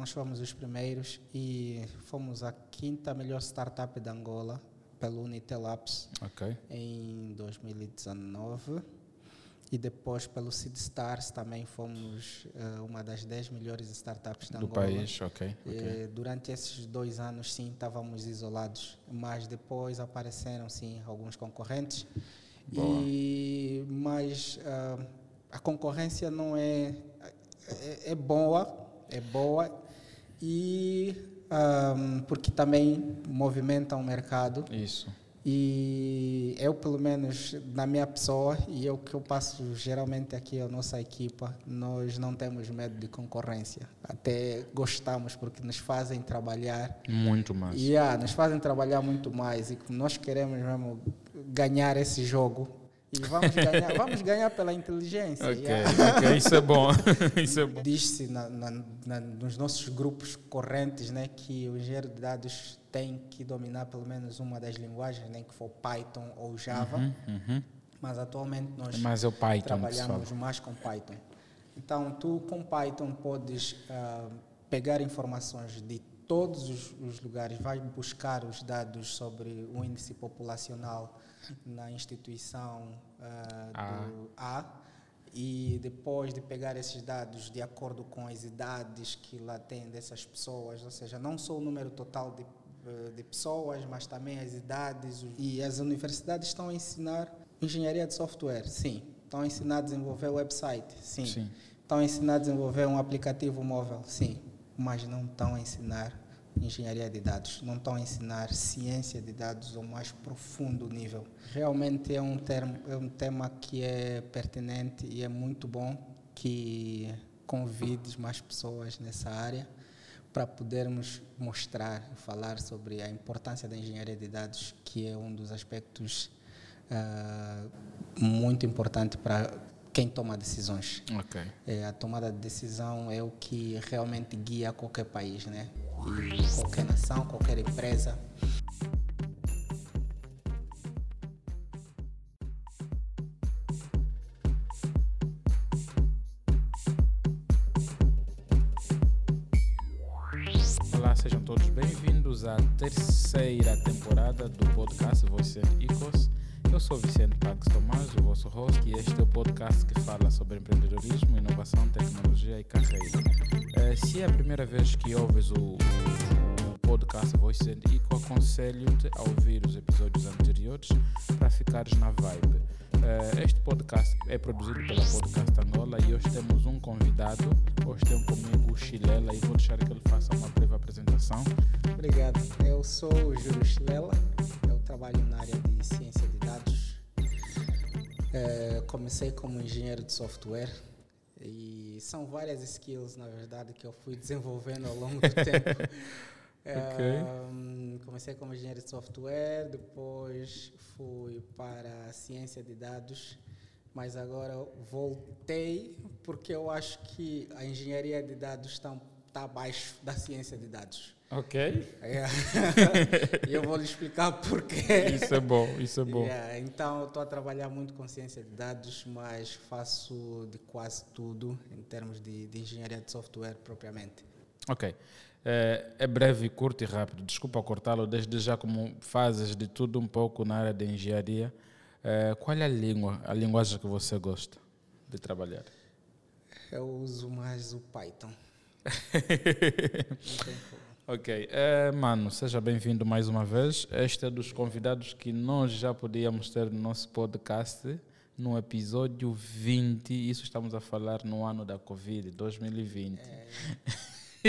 nós fomos os primeiros e fomos a quinta melhor startup da Angola pelo Unitelabs Ok. em 2019 e depois pelo Seed Stars também fomos eh, uma das 10 melhores startups da Do Angola. país, ok. ok. Eh, durante esses dois anos, sim, estávamos isolados, mas depois apareceram, sim, alguns concorrentes. Boa. E, mas ah, a concorrência não é, é, é boa, é boa e ah, porque também movimenta o mercado. Isso. E eu, pelo menos, na minha pessoa, e eu que eu passo geralmente aqui a nossa equipa, nós não temos medo de concorrência. Até gostamos, porque nos fazem trabalhar. Muito mais. E ah, nos fazem trabalhar muito mais. E nós queremos mesmo ganhar esse jogo. E vamos ganhar, vamos ganhar pela inteligência. Ok, yeah. ok, isso é bom. isso é bom. Diz-se nos nossos grupos correntes né, que o engenheiro de dados tem que dominar pelo menos uma das linguagens, nem que for Python ou Java, Uhum. mas atualmente nós Mas é Python trabalhamos mais com Python. Então, tu com Python podes ah, pegar informações de todos os, os lugares, vai buscar os dados sobre o índice populacional na instituição ah, A. do A e depois de pegar esses dados de acordo com as idades que lá tem dessas pessoas, ou seja, não só o número total de, eh, de pessoas, mas também as idades. E as universidades estão a ensinar engenharia de software, sim. Estão a ensinar a desenvolver website, sim. Sim. Estão a ensinar a desenvolver um aplicativo móvel, sim. Mas não estão a ensinar engenharia de dados, não estão a ensinar ciência de dados ao mais profundo nível. Realmente é um, termo, é um tema que é pertinente e é muito bom que convides mais pessoas nessa área para podermos mostrar e falar sobre a importância da engenharia de dados, que é um dos aspectos ah, muito importante para quem toma decisões. Ok. É, a tomada de decisão é o que realmente guia qualquer país, né? Qualquer nação, qualquer empresa. De software e são várias skills, na verdade, que eu fui desenvolvendo ao longo do tempo. Eh, comecei como engenheiro de software, depois fui para a ciência de dados, mas agora voltei porque eu acho que a engenharia de dados está, está abaixo da ciência de dados. Ok. É. E eu vou lhe explicar porquê. Isso é bom, isso é bom. Yeah, Então, eu estou a trabalhar muito com ciência de dados, mas faço de quase tudo em termos de, de engenharia de software propriamente. Ok. É, é breve, curto e rápido. Desculpa cortá-lo, desde já como fazes de tudo um pouco na área de engenharia. é, qual é a língua, a linguagem que você gosta de trabalhar? Eu uso mais o Python. Não tem como. Ok, é, mano, seja bem-vindo mais uma vez. Este é dos convidados que nós já podíamos ter no nosso podcast no episódio 20. Isso estamos a falar no ano da Covid, 2020.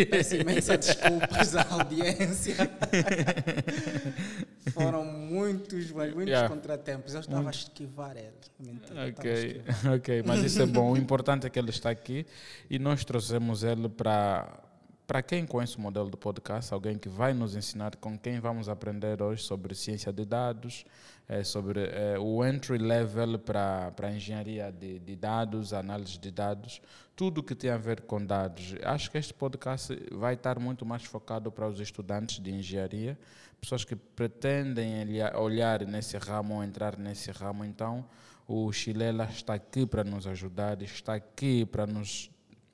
Peço imensa desculpas à audiência. Foram muitos, mas muitos Yeah. contratempos. Eu estava a esquivar ele. Mentira, Ok, ok, mas isso é bom. O importante é que ele está aqui e nós trouxemos ele para para quem conhece o modelo do podcast, alguém que vai nos ensinar com quem vamos aprender hoje sobre ciência de dados, eh, sobre eh, o entry level para para a engenharia de, de dados, análise de dados, tudo que tem a ver com dados. Acho que este podcast vai estar muito mais focado para os estudantes de engenharia, pessoas que pretendem olhar- nesse ramo ou entrar nesse ramo. Então, o Chilela está aqui para nos ajudar, está aqui para nos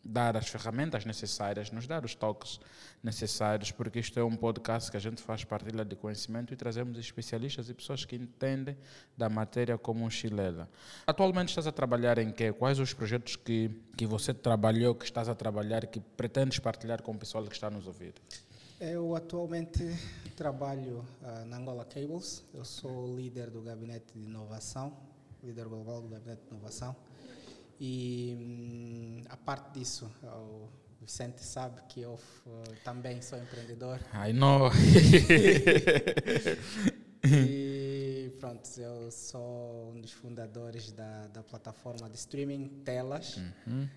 dar as ferramentas necessárias, nos dar os toques necessários, porque isto é um podcast que a gente faz partilha de conhecimento e trazemos especialistas e pessoas que entendem da matéria como um chilela. Atualmente estás a trabalhar em quê? Quais os projetos que, que você trabalhou, que estás a trabalhar, que pretendes partilhar com o pessoal que está nos ouvir? Eu atualmente trabalho uh, na Angola Cables. Eu sou líder do gabinete de inovação, líder global do gabinete de inovação. E hum, a parte disso, o Vicente sabe que eu uh, também sou empreendedor. Ai, não! e pronto, eu sou um dos fundadores da, da plataforma de streaming Telas. Uhum.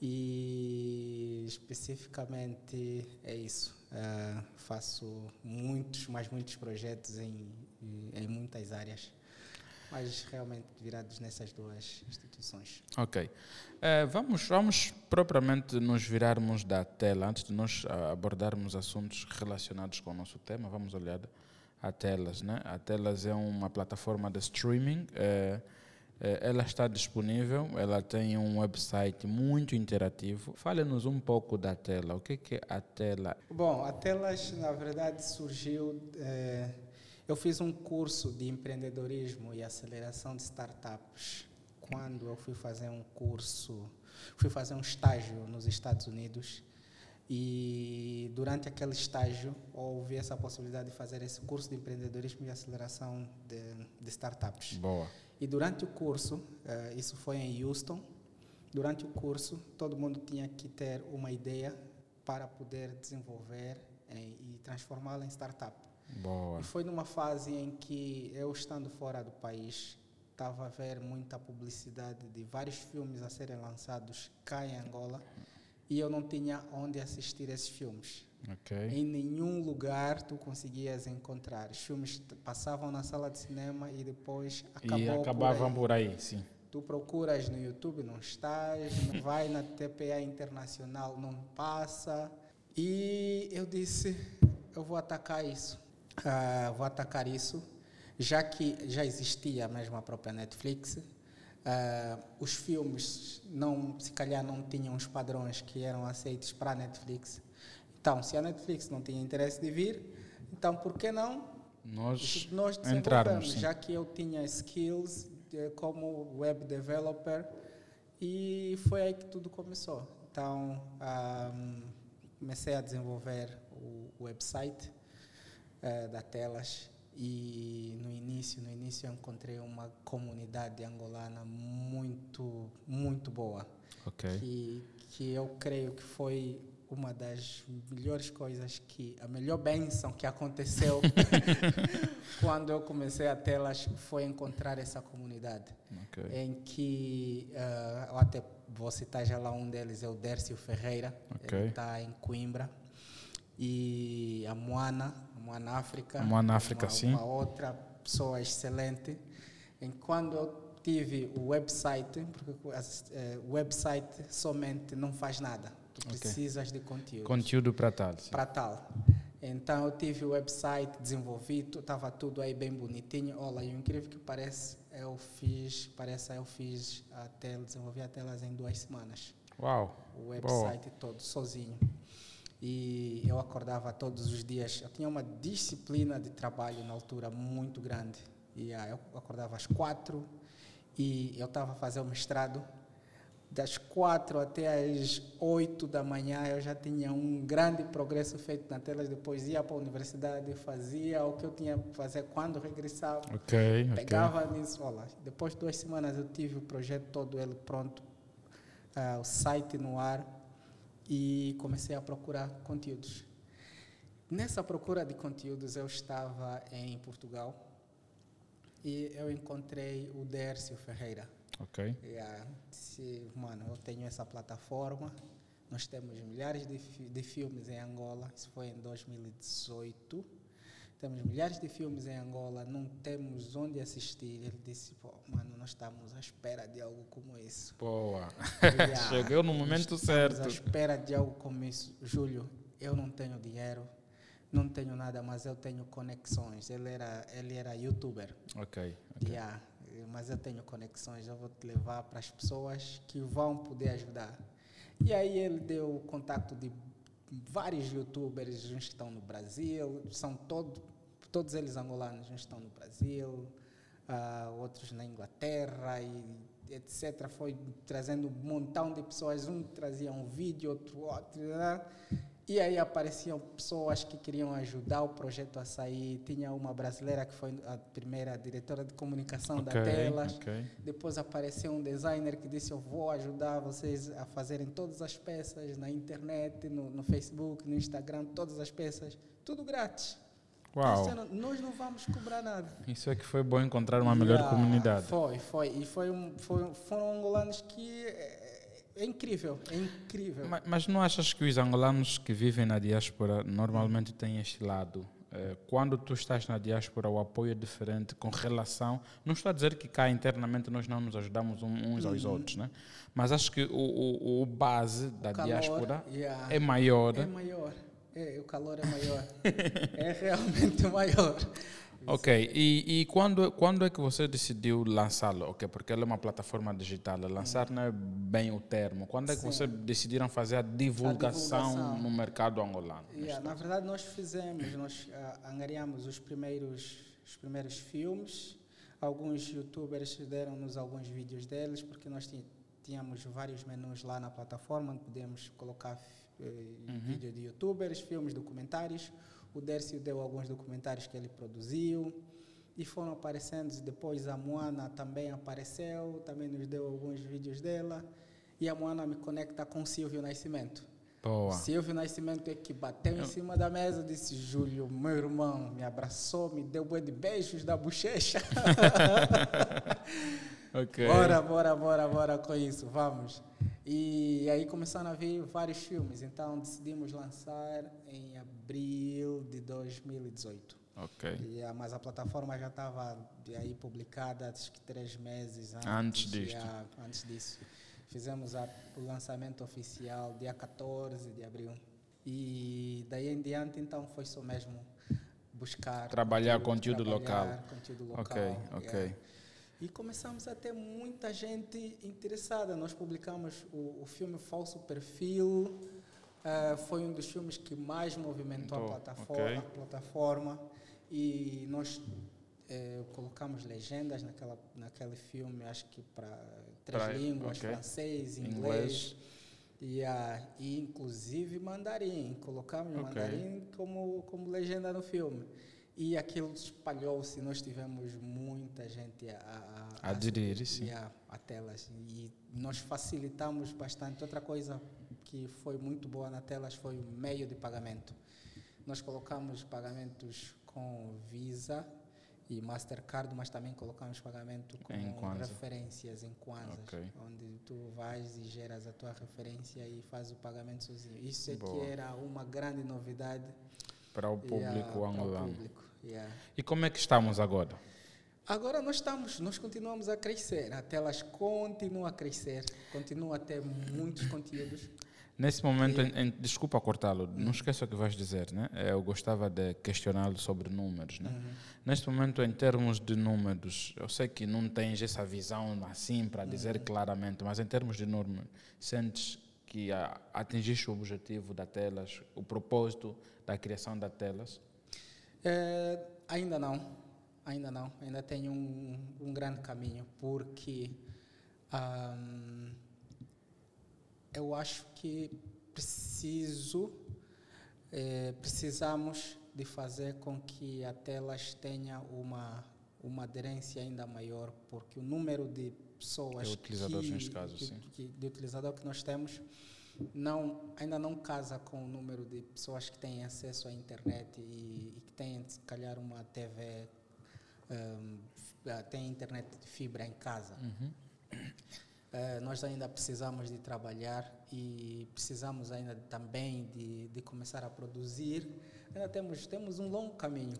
E especificamente é isso. Uh, faço muitos, mas muitos projetos em, em muitas áreas mas realmente virados nessas duas instituições. Ok. Uh, vamos, vamos propriamente nos virarmos da tela, antes de nós uh, abordarmos assuntos relacionados com o nosso tema, vamos olhar a Telas. Né? A Telas é uma plataforma de streaming, uh, ela está disponível, ela tem um website muito interativo. Fale-nos um pouco da tela, o que, que é a tela? Bom, a Telas, na verdade, surgiu eu fiz um curso de empreendedorismo e aceleração de startups quando eu fui fazer um curso, fui fazer um estágio nos Estados Unidos e durante aquele estágio houve essa possibilidade de fazer esse curso de empreendedorismo e aceleração de, de startups. Boa. E durante o curso, uh, isso foi em Houston, durante o curso todo mundo tinha que ter uma ideia para poder desenvolver em, e transformá-la em startup. Boa. E foi numa fase em que eu, estando fora do país, estava a ver muita publicidade de vários filmes a serem lançados cá em Angola e eu não tinha onde assistir esses filmes. Okay. Em nenhum lugar tu conseguias encontrar. Os filmes passavam na sala de cinema e depois e acabavam por aí. por aí, sim. Tu procuras no YouTube, não estás, vai na TPA Internacional, não passa. E eu disse, eu vou atacar isso uh, vou atacar isso, já que já existia mesmo a própria Netflix. Uh, os filmes não, se calhar não tinham os padrões que eram aceitos para a Netflix. Então, se a Netflix não tinha interesse de vir, então por que não nós, nós entrarmos? Já que eu tinha skills de, como web developer e foi aí que tudo começou. Então, um, ah, comecei a desenvolver o website uh, da Telas e no início, no início eu encontrei uma comunidade angolana muito, muito boa. Okay. Que, que eu creio que foi uma das melhores coisas que a melhor bênção que aconteceu quando eu comecei a telas foi encontrar essa comunidade okay. em que uh, eu até vou citar já lá um deles é o Dércio Ferreira okay. ele está em Coimbra e a Moana Moana África. Moana África, uma, sim. Uma outra pessoa excelente. Quando eu tive o website, porque o eh, website somente não faz nada. Tu okay. precisas de conteúdo. Conteúdo para tal. Para tal. Então eu tive o website, desenvolvi, estava tudo aí bem bonitinho. Olha, e o incrível que parece, eu fiz, parece eu fiz a tela, desenvolvi a telas em duas semanas. Uau! O website todo, sozinho e eu acordava todos os dias. Eu tinha uma disciplina de trabalho na altura muito grande. E ah, eu acordava às quatro e eu estava a fazer o mestrado. Das quatro até às oito da manhã eu já tinha um grande progresso feito na telas. Depois ia para a universidade, fazia o que eu tinha que fazer quando regressava. Okay, pegava okay. nisso. Olha, depois de duas semanas eu tive o projeto todo ele pronto, uh, o site no ar e comecei a procurar conteúdos. Nessa procura de conteúdos, eu estava em Portugal e eu encontrei o Dércio Ferreira. Ok. Yeah, disse, mano, eu tenho essa plataforma, nós temos milhares de, de filmes em Angola, isso foi em 2018 temos milhares de filmes em Angola, não temos onde assistir. Ele disse, Pô, mano, nós estamos à espera de algo como isso. Boa. Yeah, Chegou no momento certo. Estamos à espera de algo como isso. Júlio, eu não tenho dinheiro, não tenho nada, mas eu tenho conexões. Ele era, ele era youtuber. Ok. okay. Yeah, mas eu tenho conexões, eu vou te levar para as pessoas que vão poder ajudar. E aí ele deu o contato de vários youtubers, uns estão no Brasil, são todo, todos eles angolanos, uns estão no Brasil, uh, outros na Inglaterra e etc. Foi trazendo um montão de pessoas, um trazia um vídeo, outro outro. Né? E aí apareciam pessoas que queriam ajudar o projeto a sair. Tinha uma brasileira que foi a primeira diretora de comunicação Ok, da Telas. ok. Depois apareceu um designer que disse: Eu vou ajudar vocês a fazerem todas as peças na internet, no, no Facebook, no Instagram, todas as peças, tudo grátis. Uau. Então, nós não vamos cobrar nada. Isso é que foi bom encontrar uma melhor Yeah, comunidade. Foi, foi. E foi um, foi, foram angolanos que. É, incrível, é incrível. Ma- Mas, não achas que os angolanos que vivem na diáspora normalmente têm este lado? Eh, Quando tu estás na diáspora, o apoio é diferente com relação. Não estou a dizer que cá internamente nós não nos ajudamos uns aos outros, né? Mas acho que o, o, o base da calor, diáspora yeah. é maior. É maior. É, o calor é maior. é realmente maior. Ok, e, e quando, quando é que você decidiu lançá-lo? Ok, porque ela é uma plataforma digital, lançar não é bem o termo. Quando é que Sim. vocês decidiram fazer a divulgação, divulgação. no mercado angolano? Yeah, na verdade, nós fizemos, nós ah, angariamos os primeiros, os primeiros filmes. Alguns youtubers deram-nos alguns vídeos deles, porque nós tínhamos vários menus lá na plataforma, onde podíamos colocar eh, vídeo de youtubers, filmes, documentários. O Dércio deu alguns documentários que ele produziu e foram aparecendo. Depois a Moana também apareceu, também nos deu alguns vídeos dela. E a Moana me conecta com o Silvio Nascimento. Boa. Silvio Nascimento é que bateu em cima da mesa, disse: Júlio, meu irmão, me abraçou, me deu bué de beijos da bochecha. Ok. bora, bora, bora, bora com isso, vamos. E aí começaram a vir vários filmes, então decidimos lançar em abril de 2018. Ok. E, ah, mas a plataforma já estava aí publicada acho que três meses antes, Antes disto. já, antes disso. Fizemos a- o lançamento oficial dia 14 de abril. E daí em diante, então, foi só mesmo buscar... Trabalhar conteúdo trabalhar local. conteúdo local. Ok, ok. yeah. E começamos a ter muita gente interessada. Nós publicamos o, o filme Falso Perfil. eh, foi um dos filmes que mais movimentou a Então, plataforma, ok. a plataforma. E nós eh, colocamos legendas naquela, naquele filme, acho que para três Pra- línguas, ok. francês, Inglês. inglês. E, ah, e inclusive mandarim. Colocamos Ok. mandarim como, como legenda no filme. E aquilo espalhou-se, nós tivemos muita gente a, a, a- Aderir, sim. e a, a telas. E nós facilitamos bastante. Outra coisa que foi muito boa na telas foi o meio de pagamento. Nós colocamos pagamentos com Visa e Mastercard, mas também colocamos pagamento com Em referências em Kwanzas, Ok. onde tu vais e geras a tua referência e faz o pagamento sozinho. Isso é que Boa. era uma grande novidade Para o público o angolano. público, yeah. E como é que estamos agora? Agora nós estamos, nós continuamos a crescer, a telas continua a crescer, continua a ter muitos conteúdos. Nesse momento, em- em- desculpa cortá-lo, não esqueça o que vais dizer, né? Eh, Eu gostava de questioná-lo sobre números, né? Neste momento, em termos de números, eu sei que não tens essa visão assim para dizer claramente, mas em termos de números, sentes que ah, atingiste o objetivo da telas, o propósito da criação da telas? É, ainda não, ainda não, ainda tem um, um grande caminho, porque ahm, eu acho que preciso, eh, precisamos de fazer com que a telas tenha uma, uma aderência ainda maior, porque o número de pessoas utilizadores, que, caso, que- que- de utilizador que nós temos não, ainda não casa com o número de pessoas que têm acesso à internet e, e que têm, se calhar, uma TV, f- ah, tem internet de fibra em casa. Eh, nós ainda precisamos de trabalhar e precisamos ainda também de, de começar a produzir. Ainda temos, temos um longo caminho.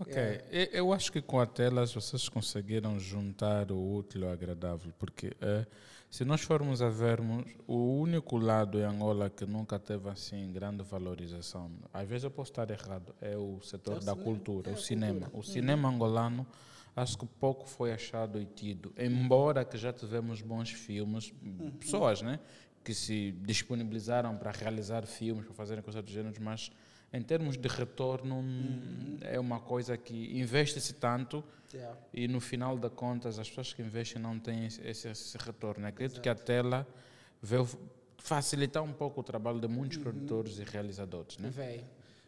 Ok, É. Eu acho que com a telas vocês conseguiram juntar o útil ao agradável, porque eh, se nós formos a vermos, o único lado em Angola que nunca teve assim grande valorização, às vezes eu posso estar errado, é o setor É o da cinema, cultura, é o cinema. cultura. O cinema angolano acho que pouco foi achado e tido, embora que já tivemos bons filmes, Uhum. pessoas, né? que se disponibilizaram para realizar filmes, para fazerem coisas do gênero, mas em termos de retorno Uhum. é uma coisa que investe-se tanto Yeah. e no final da contas as pessoas que investem não têm esse, esse- retorno. Acredito que a tela veio facilitar um pouco o trabalho de muitos Uhum. produtores e realizadores, né? Veio.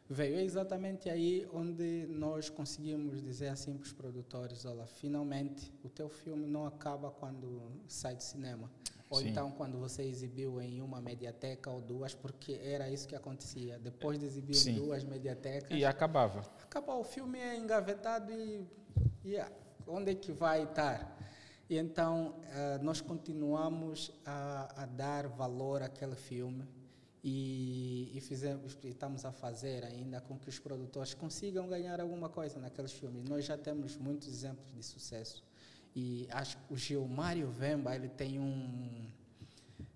Veio É exatamente aí onde nós conseguimos dizer assim para os produtores: olha, finalmente o teu filme não acaba quando sai do cinema. Ou Sim. então quando você exibiu em uma mediateca ou duas, porque era isso que acontecia. Depois de exibir Sim. em duas mediatecas, E acabava. acabou o filme é engavetado e, e ah, onde é que vai estar? E então ah, nós continuamos a, a dar valor àquele filme e, e fizemos, e estamos a fazer ainda com que os produtores consigam ganhar alguma coisa naqueles filmes. Nós já temos muitos exemplos de sucesso e acho que o Gilmário Vemba ele tem um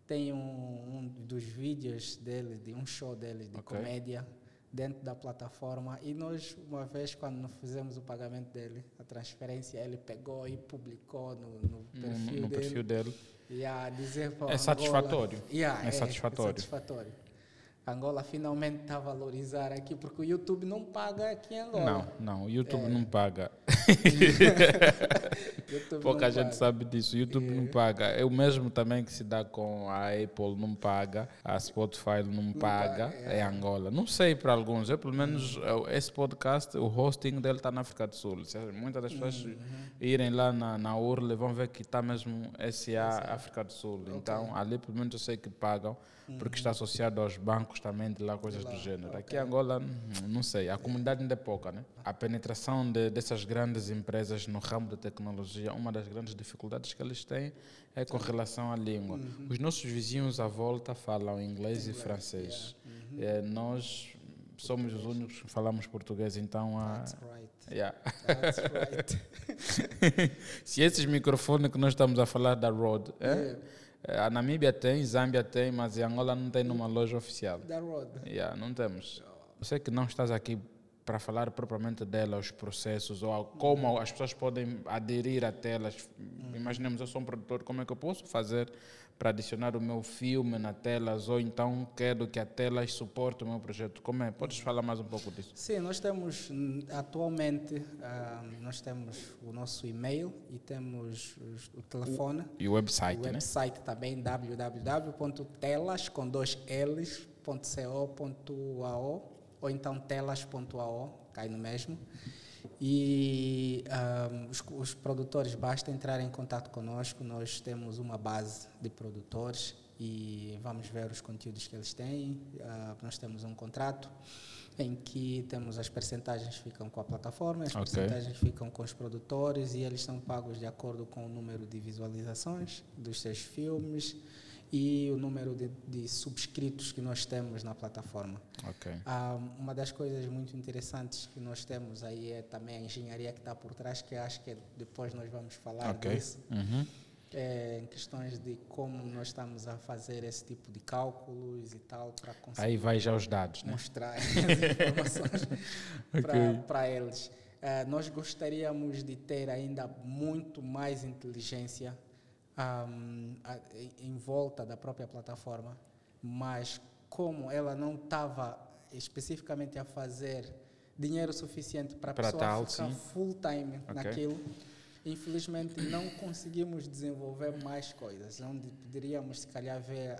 tem um, um dos vídeos dele, de um show dele de Ok. comédia dentro da plataforma e nós uma vez quando fizemos o pagamento dele, a transferência, ele pegou e publicou no, no No, perfil no dele. perfil dele. Dizer para É Angola- satisfatório. Yeah, É satisfatório. satisfatório. Angola finalmente está a valorizar aqui, porque o YouTube não paga aqui em Angola. Não, não, o YouTube É. não paga. Pouca não gente paga. sabe disso. YouTube não paga. É o mesmo também que se dá com a Apple, não paga. A Spotify não, paga. paga, É Angola. Não sei para alguns. Eu, pelo menos, eu- esse podcast, o hosting dele está na África do Sul. Se Muitas das pessoas Uhum. irem lá na, na URL vão ver que está mesmo SA África do Sul. Então, ali, pelo menos, eu sei que pagam. Porque está associado aos bancos também de lá, coisas do gênero. Aqui em Angola, hum, não sei. A comunidade ainda é pouca, né? A penetração de, dessas grandes empresas no ramo da tecnologia, uma das grandes dificuldades que eles têm é com relação à língua. Os nossos vizinhos à volta falam inglês e francês. Eh, nós somos os únicos que falamos português, então... a- That's right. yeah. That's right. Se esses microfones que nós estamos a falar da Rode, é? Yeah. Eh, a Namíbia tem, Zâmbia tem, mas em Angola não tem numa loja oficial. Da road. Yeah, não temos. Eu sei que não estás aqui para falar propriamente dela, os processos, ou como as pessoas podem aderir a telas. Imaginemos, eu sou um produtor, como é que eu posso fazer para adicionar o meu filme na telas, ou então quero que a telas suporte o meu projeto. Como é? Podes falar mais um pouco disso? Sim, nós temos atualmente ah, nós temos o nosso e-mail e temos os- o telefone. E o website, o né? também www.telas com dois L's, .co.ao ou então telas.ao, cai no mesmo. E ahm, os, os produtores basta entrar em contato conosco, nós temos uma base de produtores e vamos ver os conteúdos que eles têm. Ah, nós temos um contrato em que temos as percentagens ficam com a plataforma, as Ok. percentagens ficam com os produtores e eles são pagos de acordo com o número de visualizações dos seus filmes e o número de, de subscritos que nós temos na plataforma. Ok. Ah, uma das coisas muito interessantes que nós temos aí é também a engenharia que está por trás, que acho que depois nós vamos falar Ok. disso, Uhum. é, em questões de como nós estamos a fazer esse tipo de cálculos e tal para conseguir Aí vai já os dados, né? mostrar as informações Ok. para eles. Eh, nós gostaríamos de ter ainda muito mais inteligência ahm, a- em- volta da própria plataforma, mas como ela não estava especificamente a fazer dinheiro suficiente para a pessoa tal, ficar sim. full time Ok. naquilo, infelizmente não conseguimos desenvolver mais coisas, onde poderíamos se calhar ver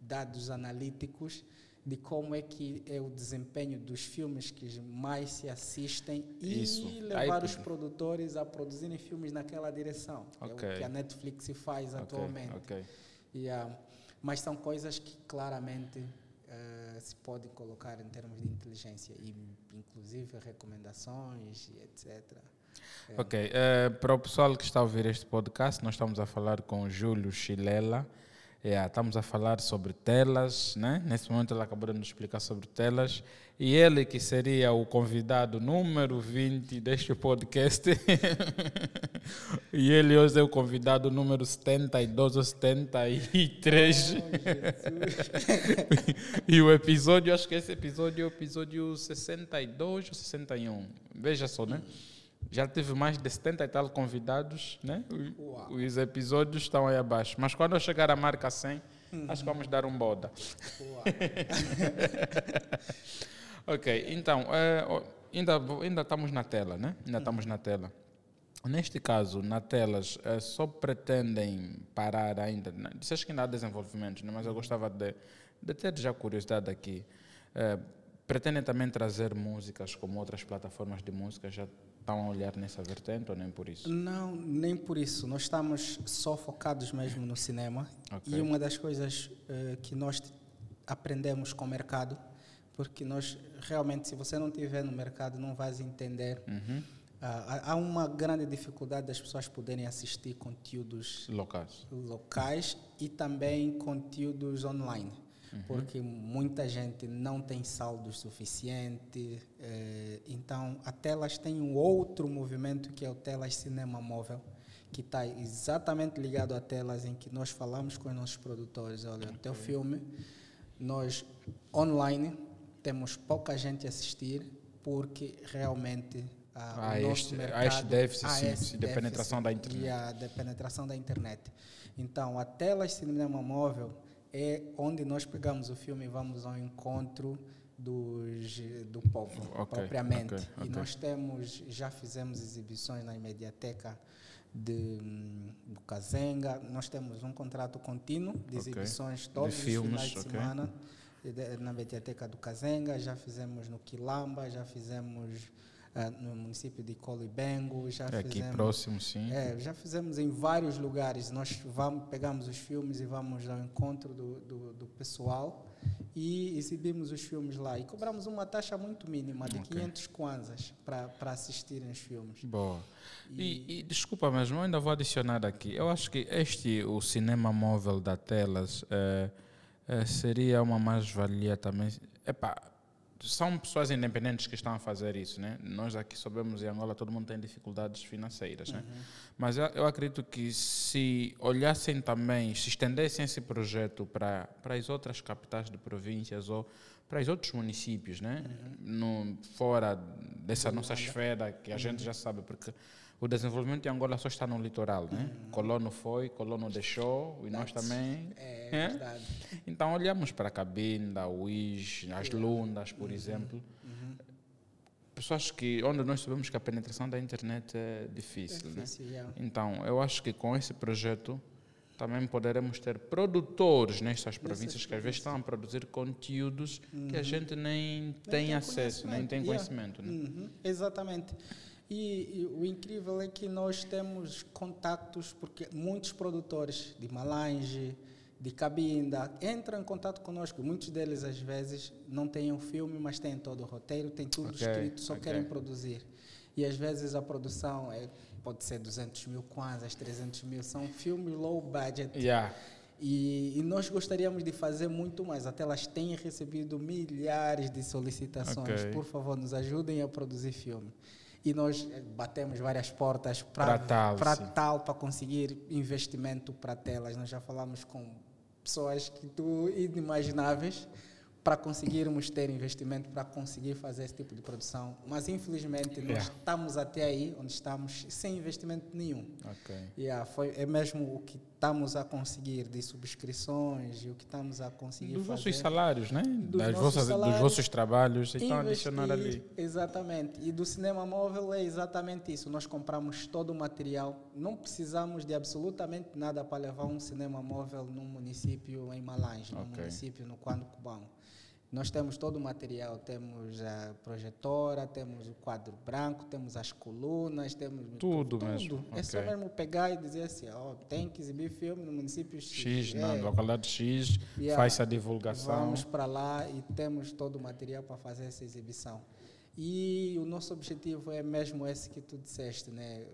dados analíticos de como é que é o desempenho dos filmes que mais se assistem e Isso. levar Aí- os produtores a produzirem filmes naquela direção. É Ok. o que a Netflix faz Ok, atualmente. ok. E, ah, mas são coisas que claramente eh, se podem colocar em termos de inteligência, e inclusive recomendações e etc. É. Ok, eh, para o pessoal que está a ouvir este podcast, nós estamos a falar com Júlio Chilela. Yeah, estamos a falar sobre telas, né? Nesse momento ele acabou de nos explicar sobre telas. E ele que seria o convidado número 20 deste podcast. e ele hoje é o convidado número 72 ou 73. e o episódio, acho que esse episódio é o episódio 62 ou 61. Veja só, né? Já teve mais de 70 e tal convidados, né? Uau. Os episódios estão aí abaixo. Mas quando eu chegar à marca 100, acho que vamos dar um boda. Ok, então, ó, ainda, ainda estamos na tela, né? Uhum. Ainda estamos na tela. Neste caso, na telas, eh, só pretendem parar ainda. né? Disseste que ainda há desenvolvimento, né? mas eu gostava de, de ter já curiosidade aqui. Eh, pretendem também trazer músicas como outras plataformas de música? Já estão a olhar nessa vertente ou nem por isso? Não, nem por isso. Nós estamos só focados mesmo no cinema. Ok. E uma das coisas eh, que nós aprendemos com o mercado, porque nós realmente, se você não estiver no mercado, não vais entender. Uhum. Há- há uma grande dificuldade das pessoas poderem assistir conteúdos Locais. locais e também conteúdos online, Uhum. porque muita gente não tem saldo suficiente. eh, então, a Telas tem um outro movimento que é o Telas Cinema Móvel, que está exatamente ligado a Telas, em que nós falamos com os nossos produtores: olha, o teu filme, nós online temos pouca gente a assistir, porque realmente. ah, Há o nosso este- mercado, este déficit, sim, sim, de penetração da internet. e a da penetração da internet. Então, a tela cinema móvel é onde nós pegamos o filme e vamos ao encontro dos, do povo, Ok, propriamente. ok, E ok. nós temos, já fizemos exibições na Mediateca de, do Kazenga. Nós temos um contrato contínuo de exibições todos filmes, os finais de semana e de- na Mediateca do Kazenga. Já fizemos no Quilamba, já fizemos ah, no município de Colibengo, já É aqui próximo, sim. é, já fizemos em vários lugares. Nós vamos, pegamos os filmes e vamos ao encontro do, do, do pessoal e exibimos os filmes lá. E cobramos uma taxa muito mínima, de Ok. 500 kwanzas, para assistirem os filmes. Boa. E, e desculpa, mas eu ainda vou adicionar aqui. Eu acho que este, o cinema móvel da Telas, eh, eh, seria uma mais-valia também. Epá, são pessoas independentes que estão a fazer isso, né? Nós aqui sabemos em Angola todo mundo tem dificuldades financeiras, né? Mas eu, eu acredito que se olhassem também, se estendessem esse projeto para para as outras capitais de províncias ou para os outros municípios, né? No, fora dessa nossa esfera que a gente já sabe, porque o desenvolvimento de Angola só está no litoral, né? Colono foi, Colono deixou e nós também. É, É? verdade. Então olhamos para a Cabinda, Uís, as Lundas, por exemplo. Pessoas que, onde nós sabemos que a penetração da internet é difícil, né? Difícil, yeah. Então, eu acho que com esse projeto também poderemos ter produtores nestas províncias que às vezes estão a produzir conteúdos que a gente nem, tem, tem acesso, nem tem conhecimento, conhecimento. Né? Uhum, exatamente. E, e o incrível é que nós temos contatos, porque muitos produtores de Malange, de Cabinda, entram em contato conosco. Muitos deles, às vezes, não têm um filme, mas têm todo o roteiro, têm tudo Ok, escrito, só ok. querem produzir. E às vezes a produção é, pode ser 200 mil kwanzas, 300 mil, são filmes low budget. Yeah. E, e nós gostaríamos de fazer muito mais. Até elas têm recebido milhares de solicitações. Ok. Por favor, nos ajudem a produzir filme. E nós batemos várias portas Pra tal, para tal, para conseguir investimento para telas. Nós já falamos com pessoas que tu inimagináveis para conseguirmos ter investimento para conseguir fazer esse tipo de produção. Mas infelizmente nós Yeah. estamos até aí onde estamos sem investimento nenhum. Ok. Yeah, foi, é mesmo o que estamos a conseguir de subscrições e o que estamos a conseguir Dos fazer. vossos salários, né? Dos Das vossas, dos salários, vossos trabalhos, então adicionar ali. Exatamente. E do cinema móvel é exatamente isso. Nós compramos todo o material. Não precisamos de absolutamente nada para levar um cinema móvel num município em Malange, num Ok. município no Quando Cubão. Nós temos todo o material, temos a projetora, temos o quadro branco, temos as colunas, temos Tudo tudo. mesmo, É só mesmo pegar e dizer assim, ó, tem que exibir filme no município X. X, É, na localidade X, Yeah. faz a divulgação. Vamos para lá e temos todo o material para fazer essa exibição. E o nosso objetivo é mesmo esse que tu disseste, né?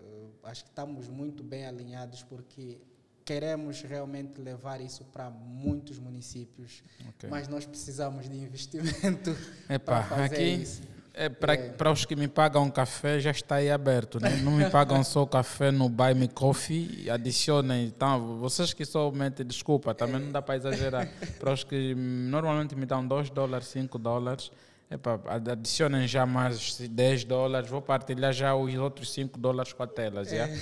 Acho que estamos muito bem alinhados porque queremos realmente levar isso para muitos municípios, Ok. mas nós precisamos de investimento para fazer aqui isso. é para É. para os que me pagam café já está aí aberto, né? Não me pagam só café no Buy Me Coffee, adicionem. Então, vocês que somente, desculpa, também não dá para exagerar. Para os que normalmente me dão 2 dólares, 5 dólares, Epa, adicionem já mais 10 dólares, vou partilhar já os outros 5 dólares com a telas. É.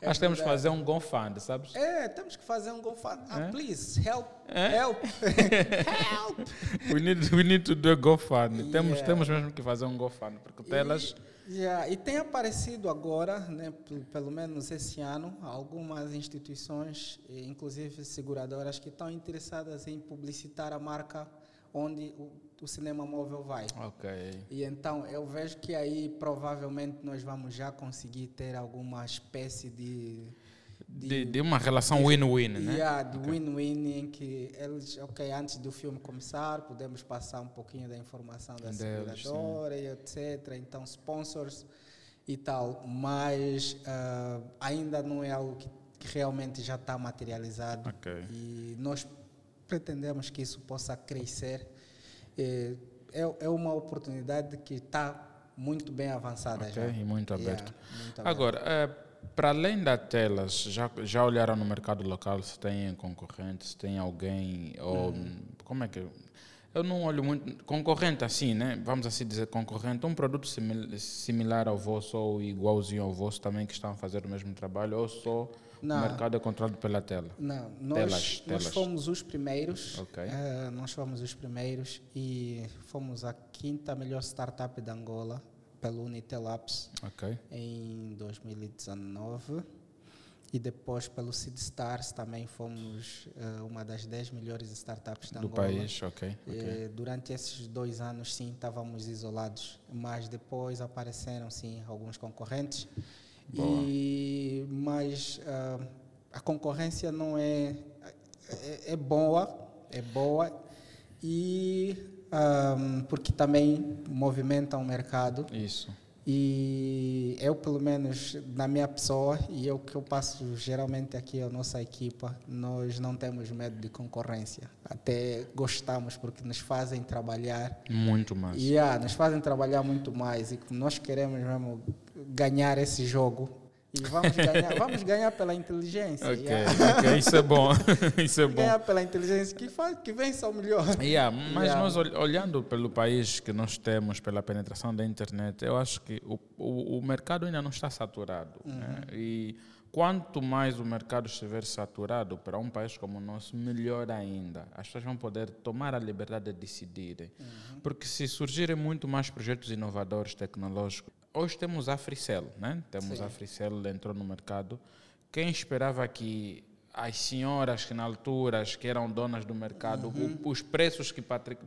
É Acho que temos que fazer um GoFund, sabes? É, temos que fazer um GoFund. Ah, é? please, help, é? help, help. We need, we need to do a GoFund. Yeah. Temos, temos mesmo que fazer um GoFund, porque telas... E, yeah, e tem aparecido agora, né, pelo menos esse ano, algumas instituições, inclusive seguradoras, que estão interessadas em publicitar a marca onde o, o cinema móvel vai. Ok. E então eu vejo que aí provavelmente nós vamos já conseguir ter alguma espécie de de, de, de uma relação win-win, né? Yeah, de win-win okay. em que eles, ok, antes do filme começar, podemos passar um pouquinho da informação da seguradora e etc. Então, sponsors e tal, mas uh, ainda não é algo que, realmente já está materializado. Okay. E nós pretendemos que isso possa crescer. É, é uma oportunidade que está muito bem avançada okay, já. E muito aberto. Yeah, muito aberto. Agora, é, para além das telas, já, já olharam no mercado local se tem concorrente, se tem alguém, ou hum. como é que... Eu não olho muito... Concorrente assim, né? Vamos assim dizer concorrente. Um produto simil, similar ao vosso ou igualzinho ao vosso também que estão a fazer o mesmo trabalho ou só não. O mercado é controlado pela tela. Não, nós, telas, nós fomos os primeiros. Okay. Uh, nós fomos os primeiros e fomos a quinta melhor startup da Angola pelo Unitel Apps okay. em 2019. E depois pelo Seed Stars também fomos uh, uma das 10 melhores startups da Do Angola. país, ok. okay. durante esses dois anos, sim, estávamos isolados, mas depois apareceram, sim, alguns concorrentes e, mas uh, a concorrência não é, é, é, boa, é boa e um, ah, porque também movimenta o mercado. Isso. E eu, pelo menos, na minha pessoa, e eu que eu passo geralmente aqui a nossa equipa, nós não temos medo de concorrência. Até gostamos, porque nos fazem trabalhar. Muito mais. E yeah, nos fazem trabalhar muito mais. E nós queremos mesmo ganhar esse jogo. E vamos ganhar, vamos ganhar pela inteligência. Ok, yeah. okay. isso é bom. isso é bom. Ganhar pela inteligência que faz que vença o melhor. Yeah, mas yeah. nós olhando pelo país que nós temos, pela penetração da internet, eu acho que o, o, o mercado ainda não está saturado. Né? Uhum. Né? E quanto mais o mercado estiver saturado para um país como o nosso, melhor ainda. As pessoas vão poder tomar a liberdade de decidirem. Uhum. Porque se surgirem muito mais projetos inovadores tecnológicos, hoje temos a Fricel, né? Temos Sim. a Fricel entrou no mercado. Quem esperava que as senhoras que na altura que eram donas do mercado, uhum. o, os preços que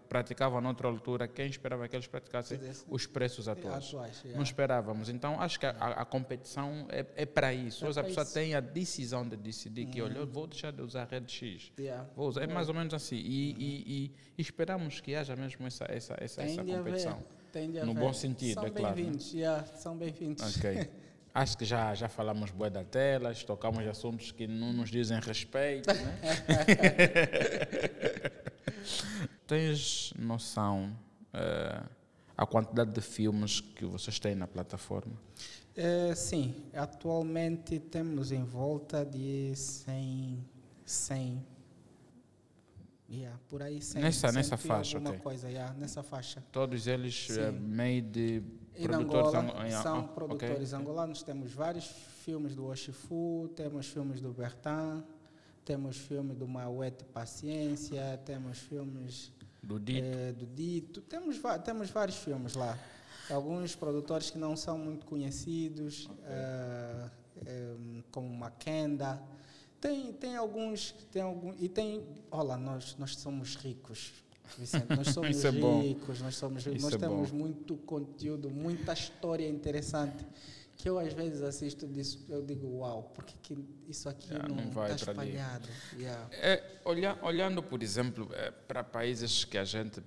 praticavam noutra altura, quem esperava que eles praticassem os preços atuais? atuais yeah. Não esperávamos. Então, acho que a, a competição é, é para isso. É Hoje a pessoa isso. tem a decisão de decidir uhum. que, olha, eu vou deixar de usar a rede X. Yeah. Vou usar. É mais ou menos assim. E, uhum. e, e, esperamos que haja mesmo essa, essa, essa, essa competição. No bom sentido, são é claro. Né? Bem-vindos, yeah, são bem-vindos. Ok. Acho que já, já falamos bué da telas, tocamos assuntos que não nos dizem respeito. Né? Tens noção uh, a quantidade de filmes que vocês têm na plataforma? Uh, sim, atualmente temos em volta de 100, 100 Yeah, por aí 100, nessa, nessa faixa, alguma okay. coisa, yeah, nessa faixa. Todos eles uh, made em Angola são ah, produtores okay. angolanos. Temos vários filmes do Oshifu, temos filmes do Bertan, temos filmes do Mauete Paciência, temos filmes do Dito. Eh, do Dito. Temos, temos vários filmes lá. Alguns produtores que não são muito conhecidos, okay. uh, um, como Makenda. Tem, tem alguns, tem algum, e tem, olha, nós, nós somos ricos Vicente, nós somos é ricos, nós somos ricos, nós é temos bom. muito conteúdo, muita história interessante que eu às vezes assisto disso, eu digo, uau, porque que isso aqui yeah, não está espalhado? Yeah. É, olha, olhando, por exemplo, é, para países que a gente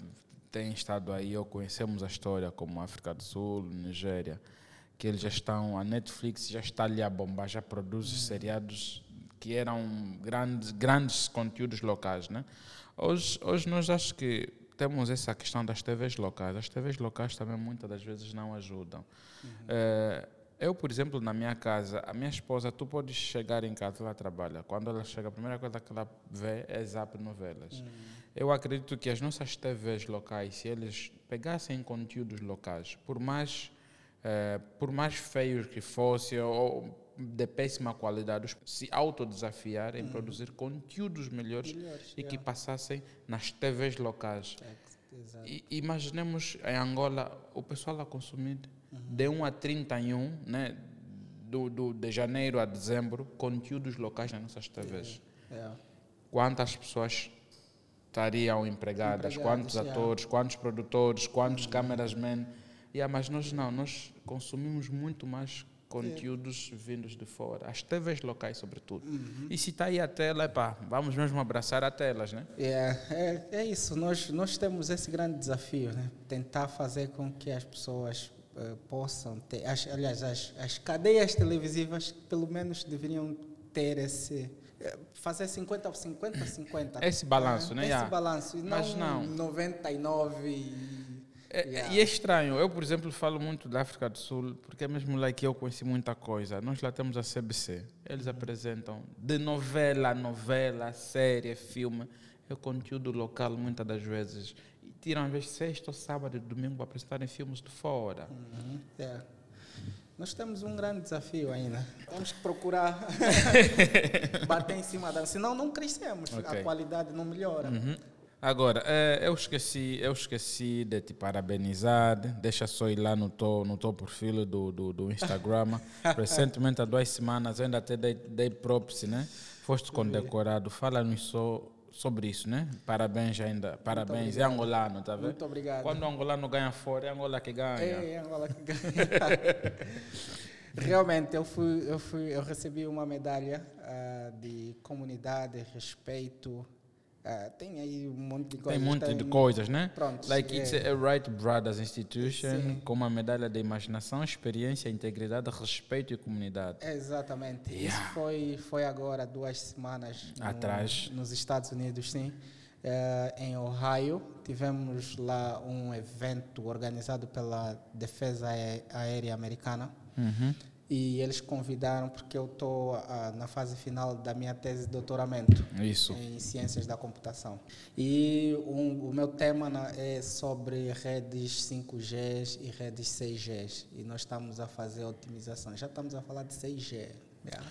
tem estado aí ou conhecemos a história, como África do Sul, Nigéria, que eles já estão, a Netflix já está ali a bombar, já produz hum. seriados que eram grandes, grandes conteúdos locais, né? Hoje, hoje nós acho que temos essa questão das TVs locais. As TVs locais também muitas das vezes não ajudam. Uhum. É, eu, por exemplo, na minha casa, a minha esposa, tu podes chegar em casa, ela trabalha. Quando ela chega, a primeira coisa que ela vê é zap novelas. Eu acredito que as nossas TVs locais, se eles pegassem conteúdos locais, por mais, eh, por mais feios que fossem ou de péssima qualidade, se autodesafiar em produzir conteúdos melhores Melhores, e que passassem nas TVs locais. É, exato. I- imaginemos em Angola o pessoal a consumir de 1 a 31, né, do, do, de janeiro a dezembro, conteúdos locais nas nossas TVs. Quantas pessoas estariam empregadas, Empregadas, quantos atores, quantos produtores, quantos cameramen. Yeah, mas nós não, nós consumimos muito mais conteúdos vindos de fora, as TVs locais sobretudo. E se está aí a tela, epá, vamos mesmo abraçar a telas, né? É, é, é isso, nós, nós temos esse grande desafio, né? tentar fazer com que as pessoas eh, possam ter, as, aliás, as, as cadeias televisivas pelo menos deveriam ter esse, eh, fazer 50 50 50. Esse balanço, né? Esse Yeah. balanço, e Mas não, não. 99 e... É, Yeah. E é estranho, eu, por exemplo, falo muito da África do Sul, porque é mesmo lá que eu conheci muita coisa. Nós lá temos a CBC, eles Uhum. apresentam de novela a novela, série, filme, é conteúdo local muitas das vezes. E tiram, às vezes, sexta sábado e domingo para apresentarem filmes de fora. Uhum, é. Nós temos um grande desafio ainda. Temos que procurar bater em cima da. Senão não crescemos, Ok. a qualidade não melhora. Uhum. Agora, eh, eu esqueci, eu esqueci de te parabenizar. Deixa só ir lá no teu, no teu perfil do, do, do Instagram. Recentemente, há duas semanas, eu ainda até dei, dei props, né? Foste condecorado. Fala-nos só sobre isso, né? Parabéns ainda. Parabéns. É angolano, tá vendo? Muito obrigado. Quando o angolano ganha fora, é Angola que ganha. É, é Angola que ganha. Realmente, eu, fui, eu, fui, eu recebi uma medalha ah, de comunidade, respeito. Ah, tem aí um monte de Tem coisas. muito de coisas, né? Pronto. Like é. it's a Wright Brothers Institution Sim. com uma medalha de imaginação, experiência, integridade, respeito e comunidade. Exatamente. Yeah. Isso foi, foi agora, duas semanas no- Atrás. nos Estados Unidos, sim. Eh, em Ohio, tivemos lá um evento organizado pela Defesa Aé- Aérea Americana. Uhum. E eles convidaram, porque eu estou na fase final da minha tese de doutoramento Isso. em ciências da computação. E um, o meu tema na- é sobre redes 5G e redes 6G. E nós estamos a fazer otimização. Já estamos a falar de 6G. Já.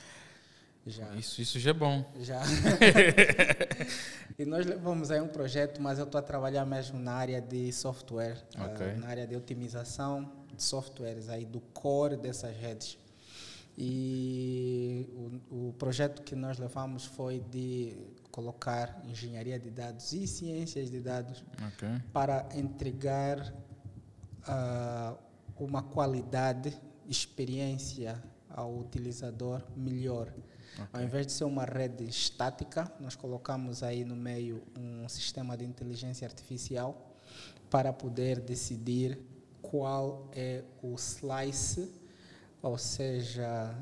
Já. Isso, isso já é bom. Já. e nós levamos aí um projeto, mas eu estou a trabalhar mesmo na área de software, ah, na área de otimização de softwares aí do core dessas redes. E o, o projeto que nós levamos foi de colocar engenharia de dados e ciências de dados Ok. para entregar ah, uma qualidade, experiência ao utilizador melhor. Ao invés de ser uma rede estática, nós colocamos aí no meio um sistema de inteligência artificial para poder decidir qual é o slice, ou seja,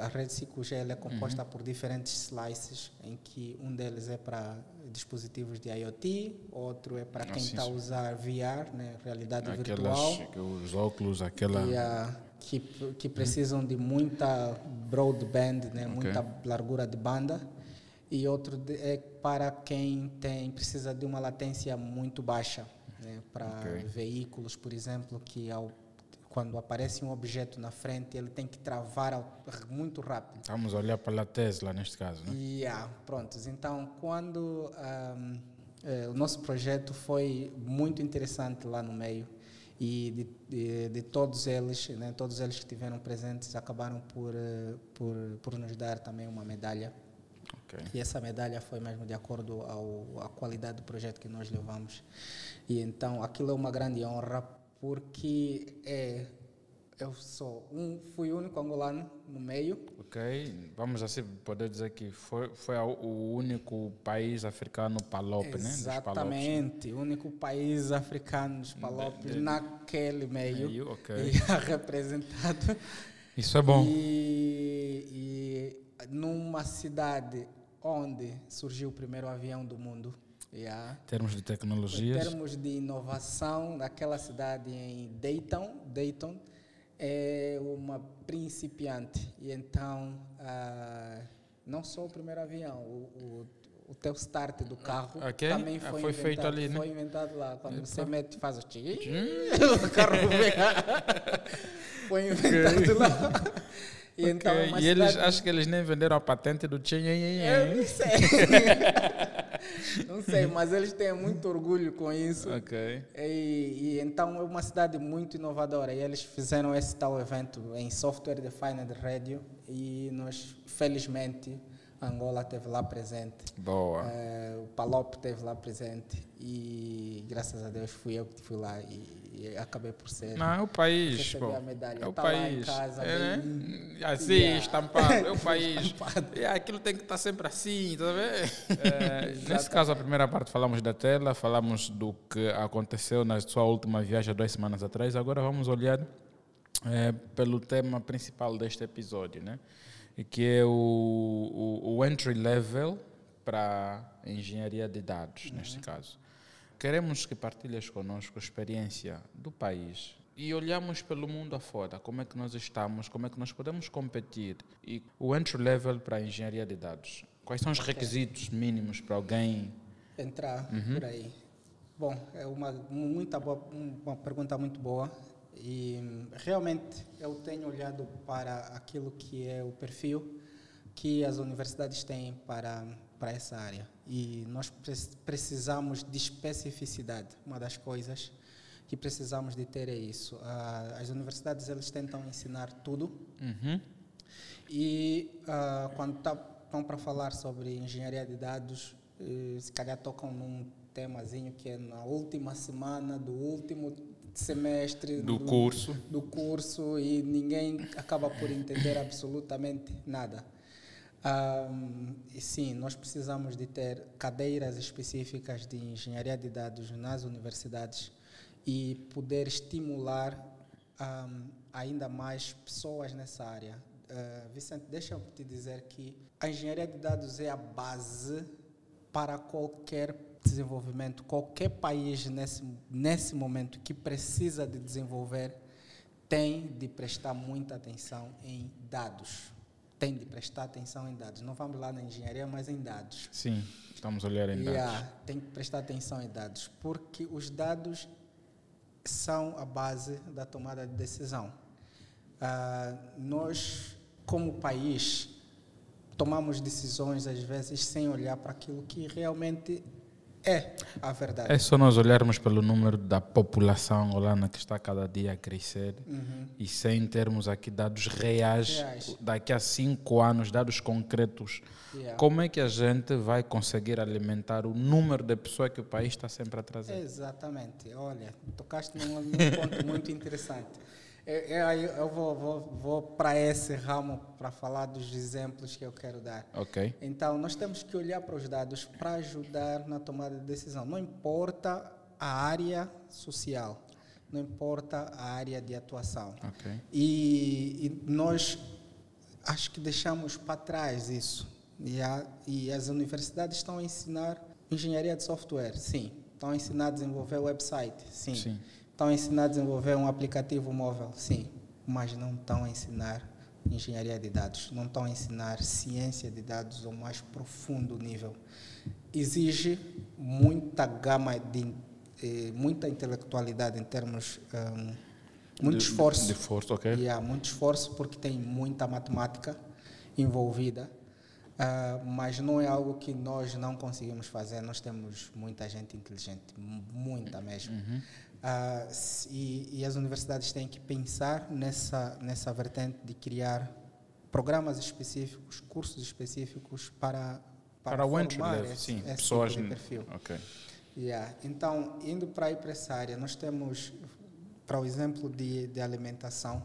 a, rede 5G ela é composta por diferentes slices, em que um deles é para dispositivos de IoT, outro é para Ah, quem está a usar VR, né, realidade virtual. Aquelas, os óculos, aquela. E, que, que precisam de muita broadband, né, muita largura de banda. E outro é para quem tem precisa de uma latência muito baixa, né, para Ok. veículos, por exemplo, que ao, quando aparece um objeto na frente, ele tem que travar muito rápido. Estamos a olhar para a Tesla neste caso, né? E ah, prontos. Então, quando ahm, eh, o nosso projeto foi muito interessante lá no meio e de, de, de todos eles, né, todos eles que estiveram presentes acabaram por, eh, por, por nos dar também uma medalha. Ok. E essa medalha foi mesmo de acordo ao, à qualidade do projeto que nós levamos. E então aquilo é uma grande honra porque é, eu sou um, fui o único angolano no meio Ok. Vamos assim poder dizer que foi, foi a- o único país africano palope, né? Exatamente, o único país africano dos palopes de- naquele meio, Meio, ok. e representado. Isso é bom. E, e numa cidade onde surgiu o primeiro avião do mundo. Yeah. Em termos de Em tecnologias. termos de inovação, naquela cidade em Dayton, Dayton é uma principiante e então ah, não só o primeiro avião, o, o, o teu start do carro Ok. também Ah, foi, foi inventado, feito ali, né? foi inventado lá. Quando Epa. você mete, faz o tchim, o carro vem. foi inventado lá. E então, Ok, uma E eles, cidade- acho que eles nem venderam a patente do Tchin. Eu não sei. não sei, mas eles têm muito orgulho com isso. Ok. E, e então é uma cidade muito inovadora. E eles fizeram esse tal evento em Software Defined Radio. E nós, felizmente, Angola esteve lá presente. Boa. Eh, o Palop esteve lá presente. E graças a Deus fui eu que fui lá e, e acabei por ser. Não, é o país. pô. a medalha. É o Tá lá em país. casa, é, bem- né? Assim, Yeah. estampado. É o país. Estampado. É, aquilo tem que estar sempre assim, tá vendo? É, nesse caso, a primeira parte falamos da tela, falamos do que aconteceu na sua última viagem duas semanas atrás. Agora vamos olhar é, pelo tema principal deste episódio, né? Que é o, o, o entry level para engenharia de dados, neste caso. Queremos que partilhes conosco a experiência do país e olhamos pelo mundo afora, como é que nós estamos, como é que nós podemos competir. E o entry level para a engenharia de dados. Quais são os requisitos mínimos para alguém? entrar Uhum. por aí. Bom, é uma muita boa, uma pergunta muito boa e realmente eu tenho olhado para aquilo que é o perfil que as universidades têm para para essa área e nós pre- precisamos de especificidade. Uma das coisas que precisamos de ter é isso. Ah, as universidades eles tentam ensinar tudo, Uhum. e ah, quando estão para falar sobre engenharia de dados, eh, se calhar tocam num temazinho que é na última semana do último semestre Do curso. do curso e ninguém acaba por entender absolutamente nada. Ahm, e sim, nós precisamos de ter cadeiras específicas de engenharia de dados nas universidades e poder estimular ahm, ainda mais pessoas nessa área. Ah, Vicente, deixa-me te dizer que a engenharia de dados é a base para qualquer desenvolvimento. Qualquer país nesse, nesse momento que precisa de desenvolver tem de prestar muita atenção em dados. Tem de prestar atenção em dados. Não vamos lá na engenharia, mas em dados. Sim, estamos a olhar em dados. Yeah, tem que prestar atenção em dados, porque os dados são a base da tomada de decisão. Ah, nós, como país, tomamos decisões às vezes sem olhar para aquilo que realmente é a verdade. É só nós olharmos pelo número da população angolana que está cada dia a crescer Uhum. e sem termos aqui dados reais, Reais. daqui a cinco anos, dados concretos, Yeah. como é que a gente vai conseguir alimentar o número de pessoas que o país está sempre a trazer? Exatamente. Olha, tocaste num, num ponto muito interessante. Eu, eu, eu vou, vou, vou para esse ramo para falar dos exemplos que eu quero dar. Ok. Então, nós temos que olhar para os dados para ajudar na tomada de decisão. Não importa a área social, não importa a área de atuação. Ok. E, e nós acho que deixamos para trás isso. E, a- e as universidades estão a ensinar engenharia de software, sim. Estão a ensinar a desenvolver website, sim. Sim. Estão a ensinar a desenvolver um aplicativo móvel, sim. Mas não estão a ensinar engenharia de dados, não estão a ensinar ciência de dados ao mais profundo nível. Exige muita gama de eh, muita intelectualidade em termos hum, muito De- esforço De esforço, ok. há muito esforço porque tem muita matemática envolvida, ah, mas não é algo que nós não conseguimos fazer. Nós temos muita gente inteligente, mu- muita mesmo. Ah, s- e, e as universidades têm que pensar nessa, nessa vertente de criar programas específicos, cursos específicos para, Para, o entry level, esse, sim. esse pessoas. tipo de perfil. Ok. Yeah. Então, indo para aí para essa área, nós temos, para o exemplo de, de alimentação,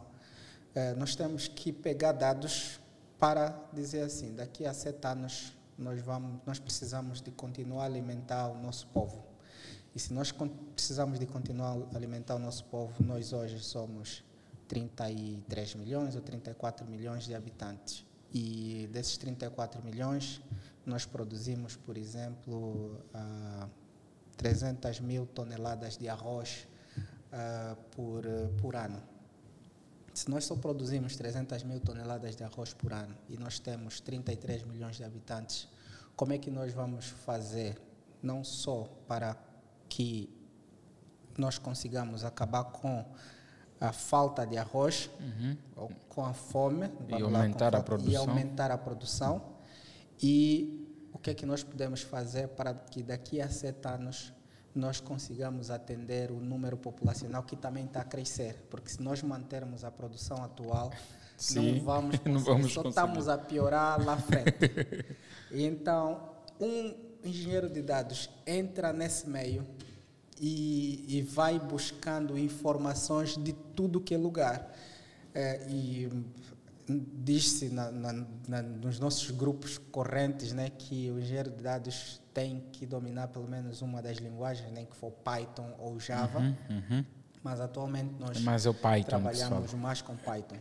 eh, nós temos que pegar dados para dizer assim, daqui a sete anos nós vamos, nós precisamos de continuar a alimentar o nosso povo. E se nós precisamos de continuar a alimentar o nosso povo, nós hoje somos 33 milhões ou 34 milhões de habitantes. E desses 34 milhões, nós produzimos, por exemplo, ah, 300 mil toneladas de arroz ah, por, por ano. se nós só produzimos 300 mil toneladas de arroz por ano e nós temos 33 milhões de habitantes, como é que nós vamos fazer, não só para que nós consigamos acabar com a falta de arroz, Uhum. ou com a fome E lá, aumentar a e aumentar a produção e o que é que nós podemos fazer para que daqui a sete anos nós consigamos atender o número populacional que também está a crescer, porque se nós mantermos a produção atual Sim, não vamos não conseguir, vamos só conseguir. estamos a piorar lá frente. Então um engenheiro de dados entra nesse meio e, e vai buscando informações de tudo que é lugar. É, e diz-se nos nossos grupos correntes né, que o engenheiro de dados tem que dominar pelo menos uma das linguagens, nem que for Python ou Java, Uhum, uhum. mas atualmente nós Mas é Python trabalhamos mais com Python.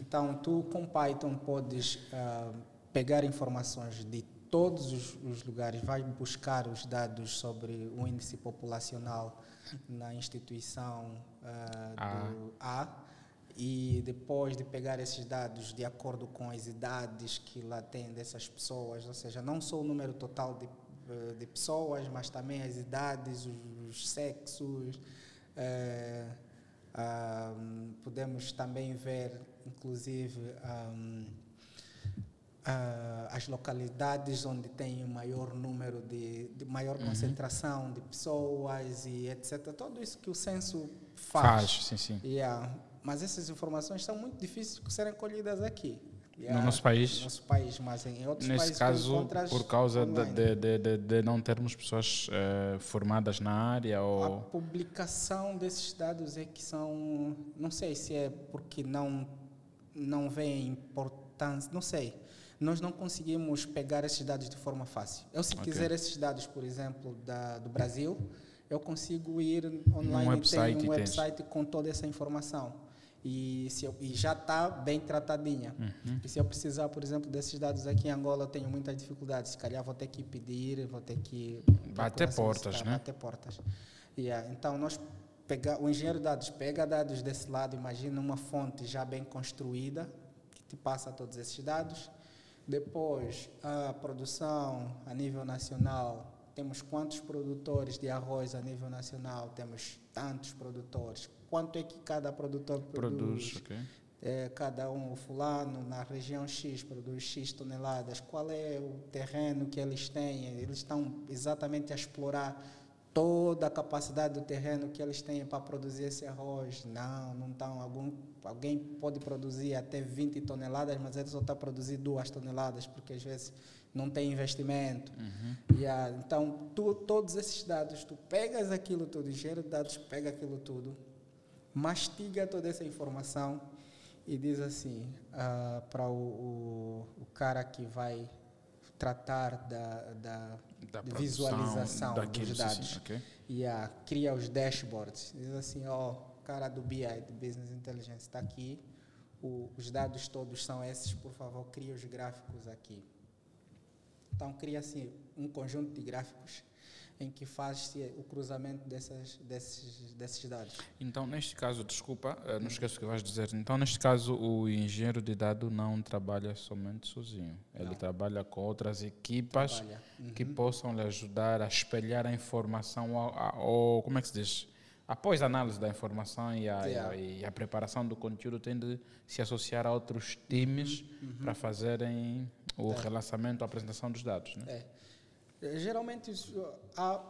Então, tu com Python podes ah, pegar informações de todos os, os lugares, vai buscar os dados sobre o índice populacional na instituição ah, A. do A e depois de pegar esses dados de acordo com as idades que lá tem dessas pessoas, ou seja, não só o número total de, eh, de pessoas, mas também as idades, os, os sexos, ah, podemos também ver, inclusive, ahm, ah, as localidades onde tem o maior número de, de maior concentração de pessoas e etc. Tudo isso que o censo faz. Faz, sim, sim. Yeah. Mas essas informações são muito difíceis de serem colhidas aqui. No nosso país? No nosso país, mas em outros Nesse países caso, por causa de, de, de, de- não termos pessoas eh, formadas na área A ou... publicação desses dados é que são, não sei se é porque não não vê importância, não sei. Nós não conseguimos pegar esses dados de forma fácil. Eu se Ok. quiser esses dados, por exemplo, da, do Brasil, eu consigo ir online e website tenho e um tens. website com toda essa informação. E, eu- e já está bem tratadinha. Uhum. E se eu precisar, por exemplo, desses dados aqui em Angola, eu tenho muitas dificuldades. Se calhar vou ter que pedir, vou ter que. Bater portas, né? Bater portas. Yeah, Então, nós pega, o engenheiro de dados pega dados desse lado, imagina uma fonte já bem construída, que te passa todos esses dados. Depois, a produção a nível nacional. Temos quantos produtores de arroz a nível nacional? Temos tantos produtores. Quanto é que cada produtor Produz, ok. é, cada um, o fulano, na região X produz X toneladas, qual é o terreno que eles têm? Eles estão exatamente a explorar toda a capacidade do terreno que eles têm para produzir esse arroz. Não, não estão. Algum, alguém pode produzir até 20 toneladas, mas ele só está a produzir duas toneladas, porque às vezes não tem investimento. Uhum. Yeah, então, tu, todos esses dados, tu pegas aquilo tudo, engenheiro de dados pega aquilo tudo, mastiga toda essa informação e diz assim ah, para o, o, o cara que vai tratar da, da Da visualização daquilo, dos sim, sim, dados ok. e ah, cria os dashboards. Diz assim, ó, o cara do BI, do Business Intelligence, está aqui, o- os dados todos são esses, por favor, cria os gráficos aqui. Então, cria assim um conjunto de gráficos em que faz-se o cruzamento dessas, desses, desses dados. Então, neste caso, desculpa, eh, não esqueço o que vais dizer. Então, neste caso, o engenheiro de dado não trabalha somente sozinho. Ele Não. trabalha com outras equipas Trabalha. que Uhum. possam lhe ajudar a espelhar a informação, ou, como é que se diz? Após a análise da informação e a, e a- Yeah. e a preparação do conteúdo, tem de se associar a outros times Uhum. para fazerem o relançamento, a apresentação dos dados. Né? É. Eh, Geralmente há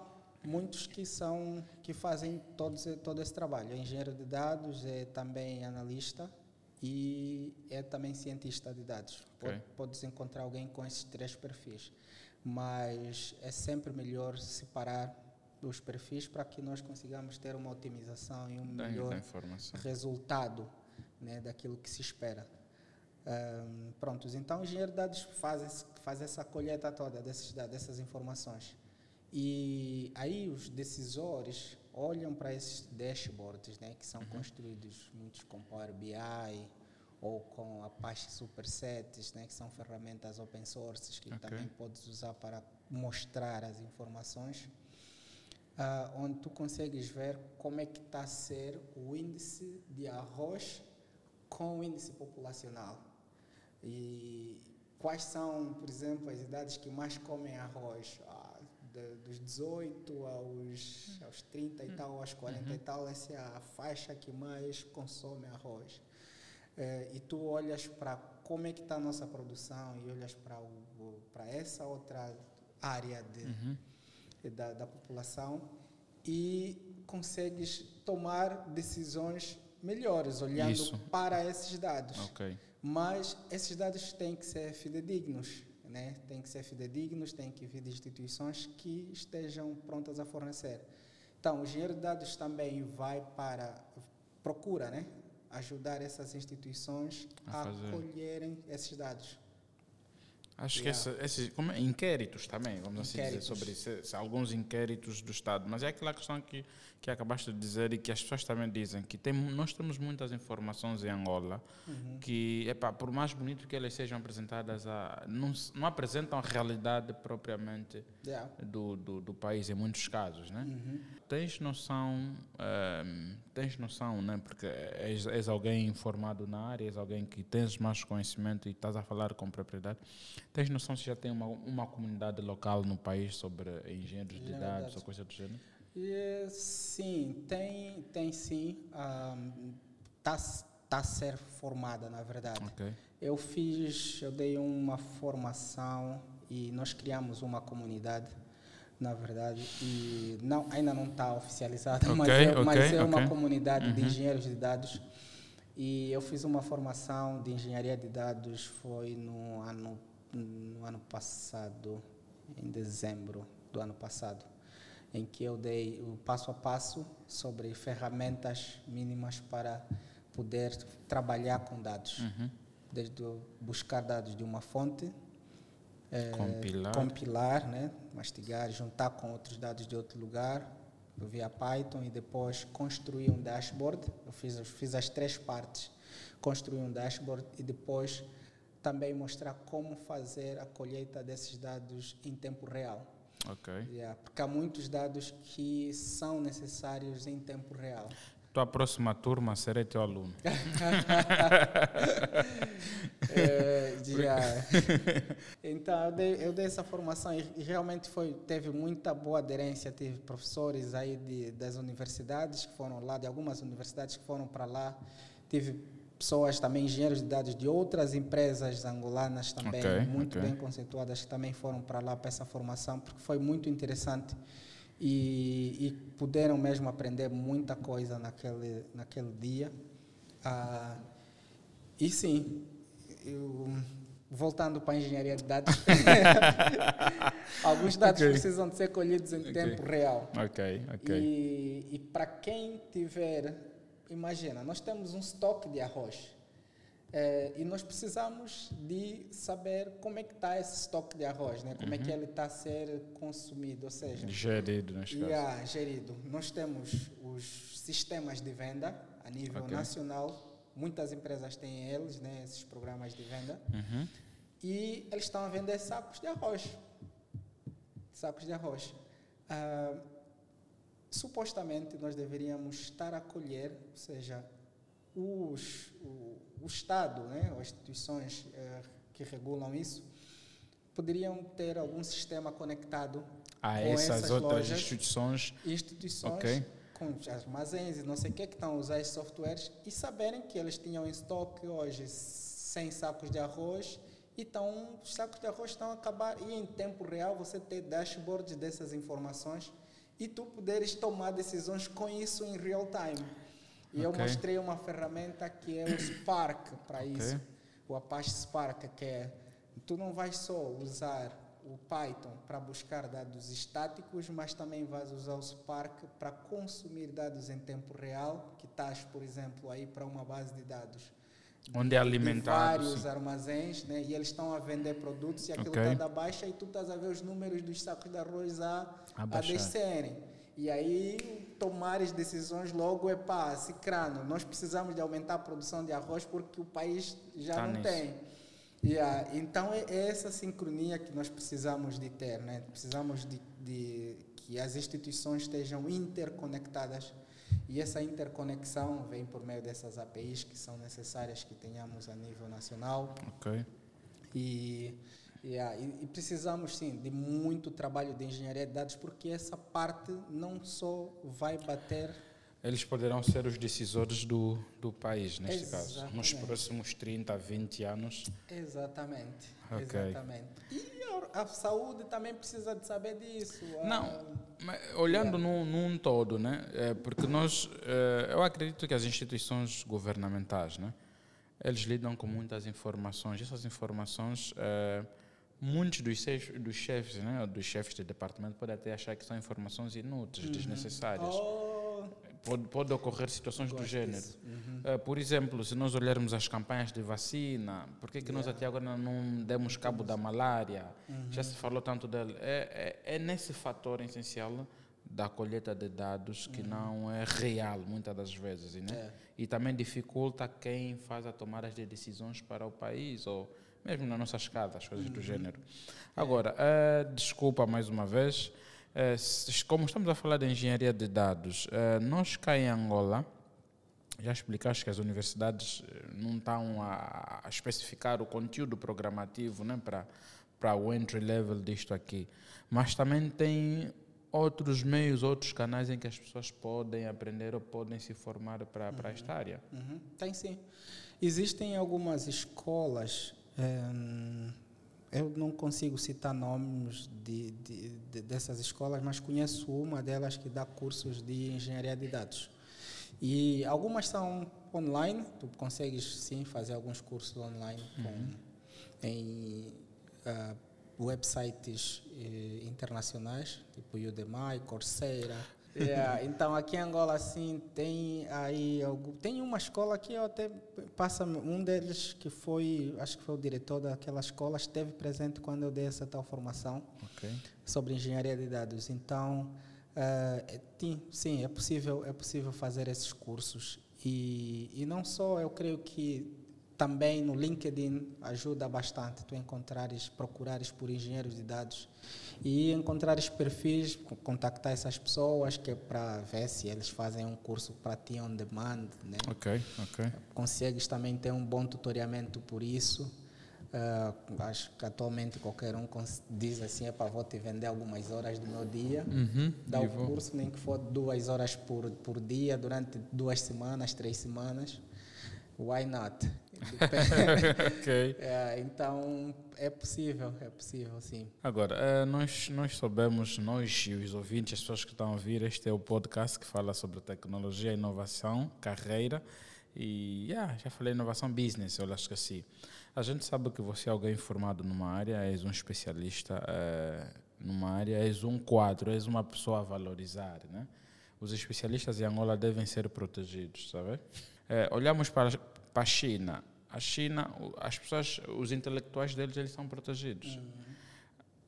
muitos que são que fazem todo esse, todo esse trabalho. É engenheiro de dados, é também analista e é também cientista de dados. Ok. Pode, podes encontrar alguém com esses três perfis, mas é sempre melhor separar os perfis para que nós consigamos ter uma otimização e um melhor resultado né, daquilo que se espera. Ahm, prontos, então o engenheiro de dados faz, esse- faz essa colheita toda desses dessas informações. E aí os decisores olham para esses dashboards, né, que são construídos muitos com Power BI ou com Apache Supersets, né, que são ferramentas open source que Ok. também podes usar para mostrar as informações ah, onde tu consegues ver como é que está a ser o índice de arroz com o índice populacional. E quais são, por exemplo, as idades que mais comem arroz? Ah, de, dos 18 aos, aos 30 e tal, aos 40 uhum. e tal, essa é a faixa que mais consome arroz. É, e tu olhas para como é que está a nossa produção e olhas para essa outra área de, uhum. da, da população e consegues tomar decisões melhores olhando Isso. para esses dados. Okay. Mas esses dados têm que ser fidedignos, né? Têm que ser fidedignos, têm que vir de instituições que estejam prontas a fornecer. Então, o engenheiro de dados também vai para procura, né? Ajudar essas instituições a, a colherem esses dados. Acho yeah. que esses como, é, inquéritos também, vamos assim dizer, sobre se, se, alguns inquéritos do Estado. Mas é aquela questão que, que acabaste de dizer e que as pessoas também dizem, que tem, nós temos muitas informações em Angola uhum. que, epá, por mais bonito que elas sejam apresentadas, a, não, não apresentam a realidade propriamente yeah. do, do, do, país, em muitos casos. Né? Uhum. Tens noção, um, ehm, tens noção, né? porque és, és alguém informado na área, és alguém que tens mais conhecimento e estás a falar com propriedade Tens noção se já tem uma, uma comunidade local no país sobre engenheiros de é dados ou coisa do gênero? E, sim, tem, tem sim. Está um, tá a ser formada, na verdade. Okay. Eu fiz, eu dei uma formação e nós criamos uma comunidade, na verdade, e não, ainda não está oficializada, okay, mas é, okay, mas é uma comunidade uhum. de engenheiros de dados. E eu fiz uma formação de engenharia de dados, foi no ano no ano passado, em dezembro do ano passado, em que eu dei o passo a passo sobre ferramentas mínimas para poder trabalhar com dados. Uhum. Desde buscar dados de uma fonte, é, compilar, compilar né, mastigar, juntar com outros dados de outro lugar, via Python e depois construir um dashboard. Eu fiz, eu fiz as três partes. Construir um dashboard e depois também mostrar como fazer a colheita desses dados em tempo real. Ok. Yeah, porque há muitos dados que são necessários em tempo real. Tua próxima turma serei teu aluno. é. Então, eu dei, eu dei, essa formação e realmente foi, teve muita boa aderência. Tive professores aí de, das universidades que foram lá, de algumas universidades que foram para lá. Tive pessoas também, engenheiros de dados de outras empresas angolanas também, okay, muito okay. bem conceituadas, que também foram para lá para essa formação, porque foi muito interessante e, e puderam mesmo aprender muita coisa naquele, naquele dia. Ah, e sim, eu, voltando para a engenharia de dados, alguns dados okay. precisam de ser colhidos em tempo real. Ok, ok. E, e para quem tiver imagina, nós temos um estoque de arroz é, e nós precisamos de saber como é que está esse estoque de arroz, né? como uhum. é que uhum. ele está a ser consumido, ou seja... Gerido, neste yeah, caso. gerido. Nós temos os sistemas de venda a nível okay. nacional, muitas empresas têm eles, né? esses programas de venda, uhum. e eles estão a vender sacos de arroz. Sacos de arroz. Uh, supostamente nós deveríamos estar a colher, ou seja, os, o, o Estado, né, as instituições eh, que regulam isso, poderiam ter algum sistema conectado a com essas, essas outras lojas, instituições, instituições okay. com armazéns e não sei o que que estão a usar esses softwares e saberem que eles tinham em estoque hoje 100 sacos de arroz então os sacos de arroz estão a acabar e em tempo real você ter dashboards dessas informações e tu poderes tomar decisões com isso em real time. E okay. eu mostrei uma ferramenta que é o Spark para okay. isso. O Apache Spark, que é tu não vais só usar o Python para buscar dados estáticos, mas também vais usar o Spark para consumir dados em tempo real, que estás, por exemplo, aí para uma base de dados Onde é alimentado. vários sim. armazéns, né? E eles estão a vender produtos e aquilo está okay. da baixa e tu estás a ver os números dos sacos de arroz a, a, a descerem. E aí tomares decisões logo é pá, cicrano, nós precisamos de aumentar a produção de arroz porque o país já tá não nisso. tem. Yeah. Então é, é essa sincronia que nós precisamos de ter, né? Precisamos de, de que as instituições estejam interconectadas E essa interconexão vem por meio dessas APIs que são necessárias que tenhamos a nível nacional. Ok. E, yeah, e, e precisamos, sim, de muito trabalho de engenharia de dados, porque essa parte não só vai bater Eles poderão ser os decisores do, do país, neste caso. Nos Exatamente. próximos 30, 20 anos. Exatamente. Ok. Exatamente. E a, a saúde também precisa de saber disso. a- Não, mas olhando num, num todo, né? É, porque nós, é, eu acredito que as instituições governamentais, né? Eles lidam com muitas informações. Essas informações, é, muitos dos, seis- dos chefes, né? Dos chefes de departamento podem até achar que são informações inúteis, desnecessárias. Oh, Pode, pode ocorrer situações do gênero. Uhum. Eh, por exemplo, se nós olharmos as campanhas de vacina, por que, que nós até agora não demos cabo da malária? Já se falou tanto dela. É, é, é nesse fator essencial da colheita de dados que não é real, muitas das vezes. Né? É. E também dificulta quem faz a tomada de decisões para o país, ou mesmo na nossa escada, as coisas do gênero. Agora, eh, desculpa mais uma vez. s- como estamos a falar de engenharia de dados, eh, nós cá em Angola, já explicaste que as universidades não estão a, a especificar o conteúdo programativo né, para o entry level disto aqui, mas também tem outros meios, outros canais em que as pessoas podem aprender ou podem se formar para para esta área. Uhum, Tem sim. Existem algumas escolas, eu não consigo citar nomes de, de- de- dessas escolas, mas conheço uma delas que dá cursos de engenharia de dados. E algumas são online, tu consegues sim fazer alguns cursos online com, em ah, websites eh, internacionais, tipo Udemy, Coursera. Yeah, então aqui em Angola assim tem aí algu- tem uma escola que eu até passa um deles que foi acho que foi o diretor daquela escola esteve presente quando eu dei essa tal formação Ok. sobre engenharia de dados. Então, é- sim, sim, é possível, é possível fazer esses cursos. E, e não só, eu creio que também no LinkedIn ajuda bastante tu encontrares, procurares por engenheiros de dados e encontrares perfis, co- contactar essas pessoas que é para ver se eles fazem um curso para ti on demand, né? Ok, ok. consegues também ter um bom tutoriamento por isso. Ah, acho que atualmente qualquer um diz assim, é para vou te vender algumas horas do meu dia, Uhum, dá o vou- curso, nem que for duas horas por, por dia, durante duas semanas, três semanas. Why not? Depende. ok. É, então, é possível, é possível, sim. Agora, eh, nós, nós soubemos, nós e os ouvintes, as pessoas que estão a ouvir, este é o podcast que fala sobre tecnologia, inovação, carreira e yeah, já falei inovação business, eu acho que assim. A gente sabe que você é alguém formado numa área, és um especialista eh, numa área, és um quadro, és uma pessoa a valorizar, né? Os especialistas em Angola devem ser protegidos, sabe? Eh, olhamos para, para a China. A China, as pessoas, os intelectuais deles, eles são protegidos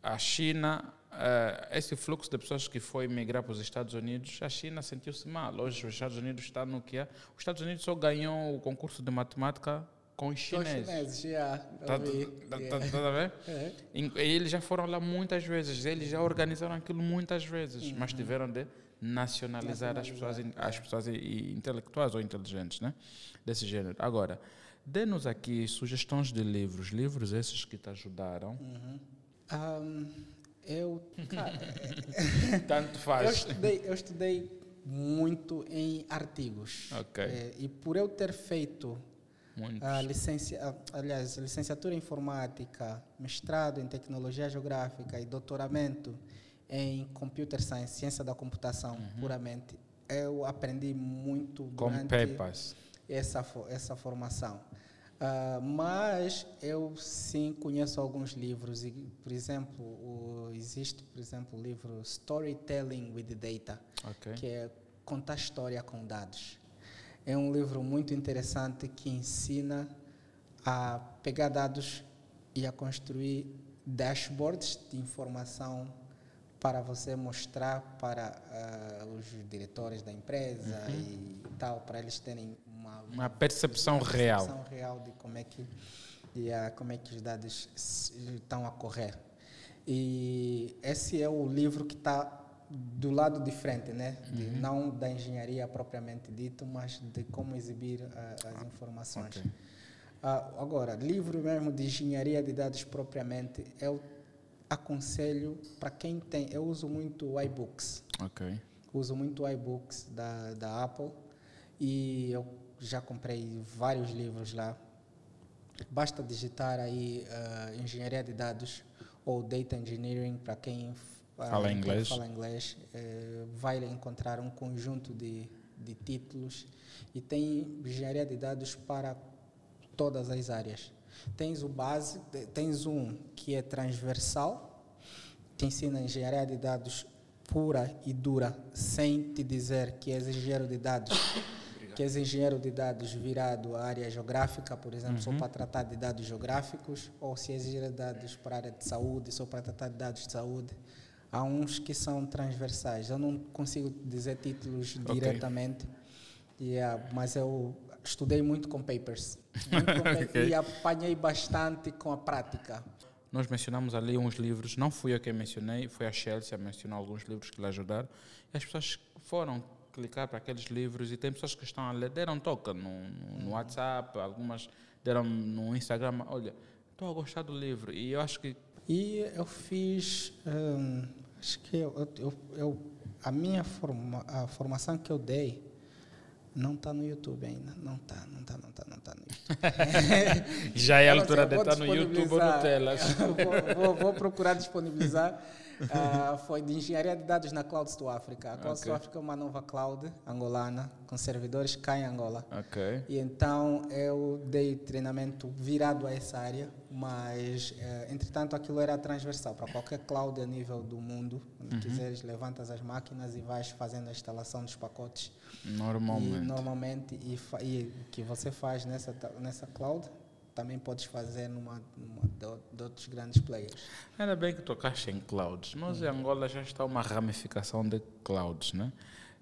a China, eh, esse fluxo de pessoas que foi migrar para os Estados Unidos, a China sentiu-se mal. Hoje os Estados Unidos estão no que é. Os Estados Unidos só ganhou o concurso de matemática com os chineses. chineses, já. Tá, ouvi. tá, tá, Yeah. tá a ver? É. Eles já foram lá muitas vezes, eles já organizaram aquilo muitas vezes, mas tiveram de nacionalizar, as pessoas, as pessoas intelectuais ou inteligentes, né? Desse gênero. Agora, dê-nos aqui sugestões de livros, livros esses que te ajudaram. Ahm, eu, cara, Tanto eu, faz. estudei, eu estudei muito em artigos. Ok. Eh, e por eu ter feito Muitos. a licencia, aliás, licenciatura em informática, mestrado em tecnologia geográfica e doutoramento em computer science, ciência da computação puramente, eu aprendi muito Uhum. Com durante essa, essa formação. Ah, mas eu sim conheço alguns livros, e, por exemplo, o, existe, por exemplo, o livro Storytelling with Data, Ok. que é contar história com dados. É um livro muito interessante que ensina a pegar dados e a construir dashboards de informação para você mostrar para ah, os diretores da empresa e tal, para eles terem uma, Uma percepção real. percepção real de como é que de, ah, como é que os dados estão a correr. E esse é o livro que está do lado de frente, né? De, Não da engenharia propriamente dito, mas de como exibir ah, as informações. Ok. Ah, agora, livro mesmo de engenharia de dados propriamente, eu aconselho para quem tem. Eu uso muito o iBooks. Ok. Uso muito o iBooks da, da Apple e eu já comprei vários livros lá. Basta digitar aí ah, engenharia de dados ou data engineering para quem ah, Fala quem inglês. fala inglês, eh, vai encontrar um conjunto de, de títulos e tem engenharia de dados para todas as áreas. Tens o base, te- tens um que é transversal, que ensina engenharia de dados pura e dura, sem te dizer que és engenheiro de dados, que és engenheiro de dados virado à área geográfica, por exemplo, só para tratar de dados geográficos, ou se és engenheiro de dados para a área de saúde, só para tratar de dados de saúde. Há uns que são transversais. Eu não consigo dizer títulos Ok. diretamente, yeah, mas eu estudei muito com papers. Muito com papers Ok. E apanhei bastante com a prática. Nós mencionamos ali uns livros, não fui eu quem mencionei, foi a Chelsea a mencionar alguns livros que lhe ajudaram. E as pessoas foram clicar para aqueles livros e tem pessoas que estão a ler, deram toca no, no, no WhatsApp, algumas deram no Instagram. Olha, estou a gostar do livro. E eu acho que E eu fiz, hum, acho que eu, eu, eu- a minha forma, a formação que eu dei não está no YouTube ainda, não está, não está, não está, não está no YouTube. já é a altura de estar no YouTube ou no. Telas. vou, vou- vou procurar disponibilizar. Ah, foi de engenharia de dados na Clouds do África. A Clouds Ok. do África é uma nova cloud angolana com servidores cá em Angola. Ok. E então eu dei treinamento virado a essa área, mas eh, entretanto aquilo era transversal para qualquer cloud a nível do mundo. Quando Uhum. quiseres, levantas as máquinas e vais fazendo a instalação dos pacotes. E Normalmente. normalmente, e, e o que você faz nessa, nessa cloud, também podes fazer numa, numa de, de outros grandes players. Ainda bem que tocaste em clouds. Nós em Angola já está uma ramificação de clouds, né?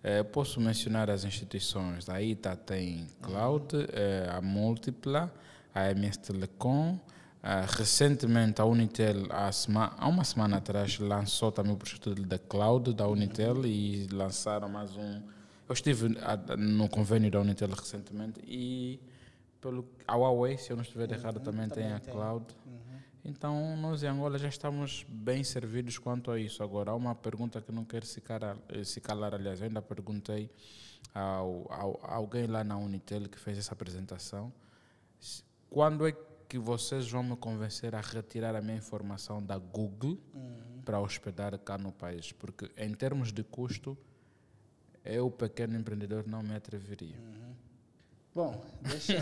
Eh, posso mencionar as instituições. A ITA tem cloud, eh, a Múltipla, a MS Telecom. ah, recentemente a Unitel, há, sema- há uma semana atrás, lançou também o projeto da cloud da Unitel e lançaram mais um. Eu estive a- no convênio da Unitel recentemente e pelo, a Huawei, se eu não estiver errado, também, tem também a tem. cloud. Então, nós em Angola já estamos bem servidos quanto a isso. Agora, há uma pergunta que não quero se calar, eh, se calar aliás, eu ainda perguntei ao, ao, a alguém lá na Unitel que fez essa apresentação, se- quando é que vocês vão me convencer a retirar a minha informação da Google para hospedar cá no país? Porque, em termos de custo, eu, pequeno empreendedor, não me atreveria. Bom, deixa.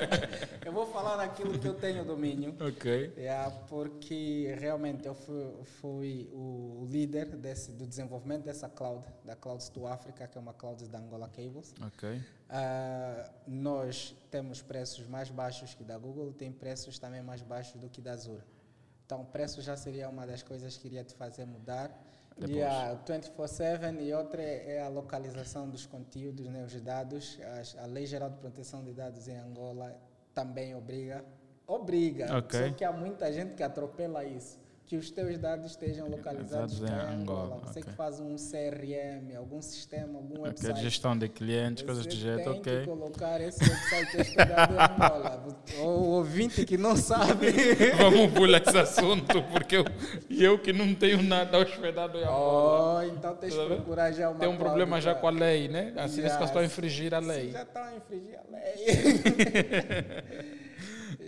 eu vou falar daquilo que eu tenho domínio. Ok. É, porque realmente eu fui, fui o líder desse, do desenvolvimento dessa cloud, da Clouds do África, que é uma cloud da Angola Cables. Ok. Ah, nós temos preços mais baixos que da Google, tem preços também mais baixos do que da Azure. Então, preço já seria uma das coisas que iria te fazer mudar. E Depois. a 24/7 e outra é a localização dos conteúdos, né, os dados. As- a Lei Geral de Proteção de Dados em Angola também obriga, obriga. Ok. Só que há muita gente que atropela isso. Que os teus dados estejam localizados em Angola. Angola, Você ok. que faz um CRM, algum sistema, algum Ok, website. gestão de clientes, coisas do Você jeito, tem que ok. colocar esse website hospedado em Angola. O ouvinte que não sabe. Vamos pular esse assunto, porque eu, eu que não tenho nada hospedado em Angola. Oh, então tens que procurar já uma Tem um problema já com a lei, né? Assim yeah. que estão a infringir a lei. Já estão a infringir a lei.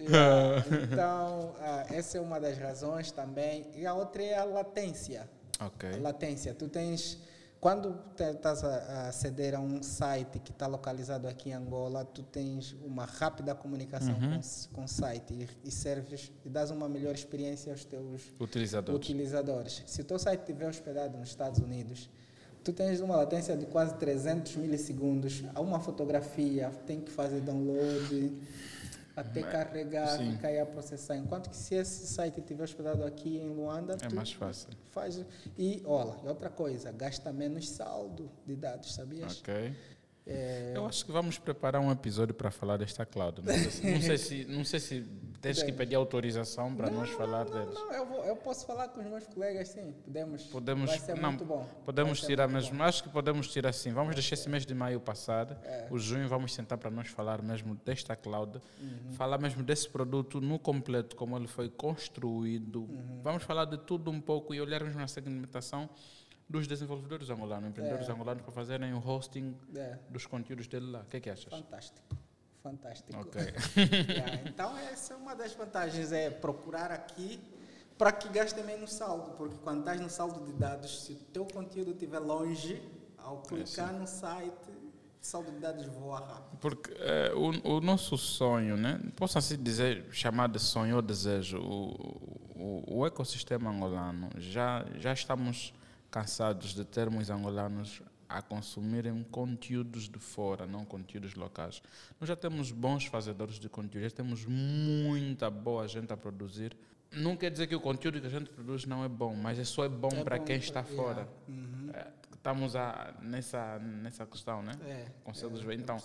Então, ah, essa é uma das razões também. E a outra é a latência. Ok. A latência. Tu tens. Quando estás a, aceder a um site que está localizado aqui em Angola, tu tens uma rápida comunicação Uhum. com o site e, e serves e dás uma melhor experiência aos teus Utilizadores. utilizadores. Se o teu site estiver hospedado nos Estados Unidos, tu tens uma latência de quase 300 milissegundos. Há uma fotografia, tem que fazer download, até carregar, sim. ficar aí a processar. Enquanto que se esse site estiver hospedado aqui em Luanda, É mais fácil. faz... E, olha, e outra coisa, gasta menos saldo de dados, sabias? Ok. É, Eu acho que vamos preparar um episódio para falar desta cloud. Não sei se, não sei se, não sei se tens que pedir autorização para nós falar não, deles. não, eu, vou- eu posso falar com os meus colegas, sim. Podemos. Podemos, vai ser não, muito bom. podemos tirar mesmo. Acho que podemos tirar assim. Vamos deixar esse mês de maio passar. É. O junho vamos sentar para nós falar mesmo desta cloud, Uhum. falar mesmo desse produto no completo, como ele foi construído. Uhum. Vamos falar de tudo um pouco e olharmos na segmentação dos desenvolvedores angolanos, empreendedores angolanos para fazerem o hosting É, dos conteúdos dele lá. O que é que achas? fantástico. Fantástico. Ok. Yeah, então, essa é uma das vantagens, é procurar aqui para que gaste menos saldo, porque quando estás no saldo de dados, se o teu conteúdo estiver longe, ao clicar no site, saldo de dados voa rápido. Porque eh, o, o nosso sonho, né? posso assim dizer, chamar de sonho ou desejo, o, o, o ecossistema angolano, já, já estamos cansados de termos angolanos a consumirem conteúdos de fora, não conteúdos locais. Nós já temos bons fazedores de conteúdo, já temos muita boa gente a produzir. Não quer dizer que o conteúdo que a gente produz não é bom, mas é só é bom É para quem pra- está yeah. fora. Uhum. Eh, Estamos a, nessa, nessa questão, né? É, Consegues é, Então.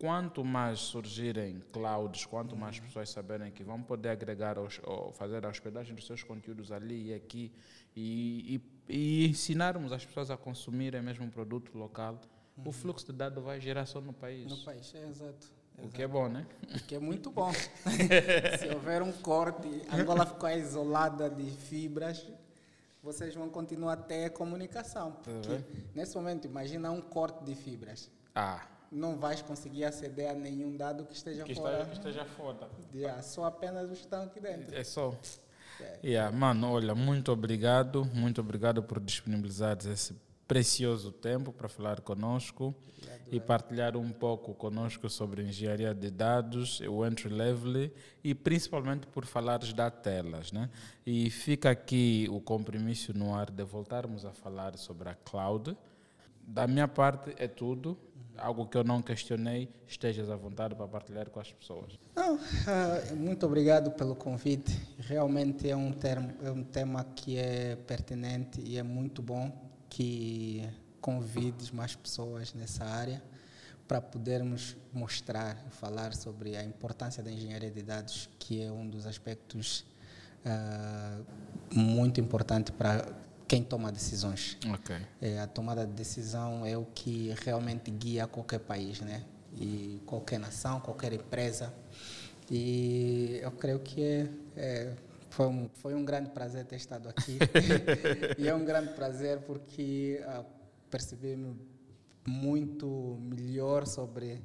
Quanto mais surgirem clouds, quanto mais pessoas saberem que vão poder agregar os, ou fazer a hospedagem dos seus conteúdos ali e aqui e, e, e ensinarmos as pessoas a consumirem mesmo um produto local, o fluxo de dados vai gerar só no país. no país, é exato. o que é bom, né? O que é muito bom. Se houver um corte, Angola ficar isolada de fibras, vocês vão continuar a ter comunicação. Porque vendo? nesse momento, imagina um corte de fibras. Ah, Não vais conseguir aceder a nenhum dado que esteja que fora. esteja, esteja foda. Yeah, só apenas os que estão aqui dentro. É só. É. Yeah, mano, olha, muito obrigado, muito obrigado por disponibilizares esse precioso tempo para falar conosco e partilhar um pouco conosco sobre engenharia de dados, o entry level e principalmente por falares da telas, né? E fica aqui o compromisso no ar de voltarmos a falar sobre a cloud. Da minha parte é tudo. Algo que eu não questionei, estejas à vontade para partilhar com as pessoas. Não, ah, muito obrigado pelo convite. Realmente é um, termo, é um tema que é pertinente e é muito bom que convides mais pessoas nessa área para podermos mostrar e falar sobre a importância da engenharia de dados, que é um dos aspectos ah, muito importante para quem toma decisões. Ok. É, a tomada de decisão é o que realmente guia qualquer país, né? E qualquer nação, qualquer empresa. E eu creio que é, é, foi, um, foi um grande prazer ter estado aqui. e é um grande prazer porque ah, percebi-me muito melhor sobre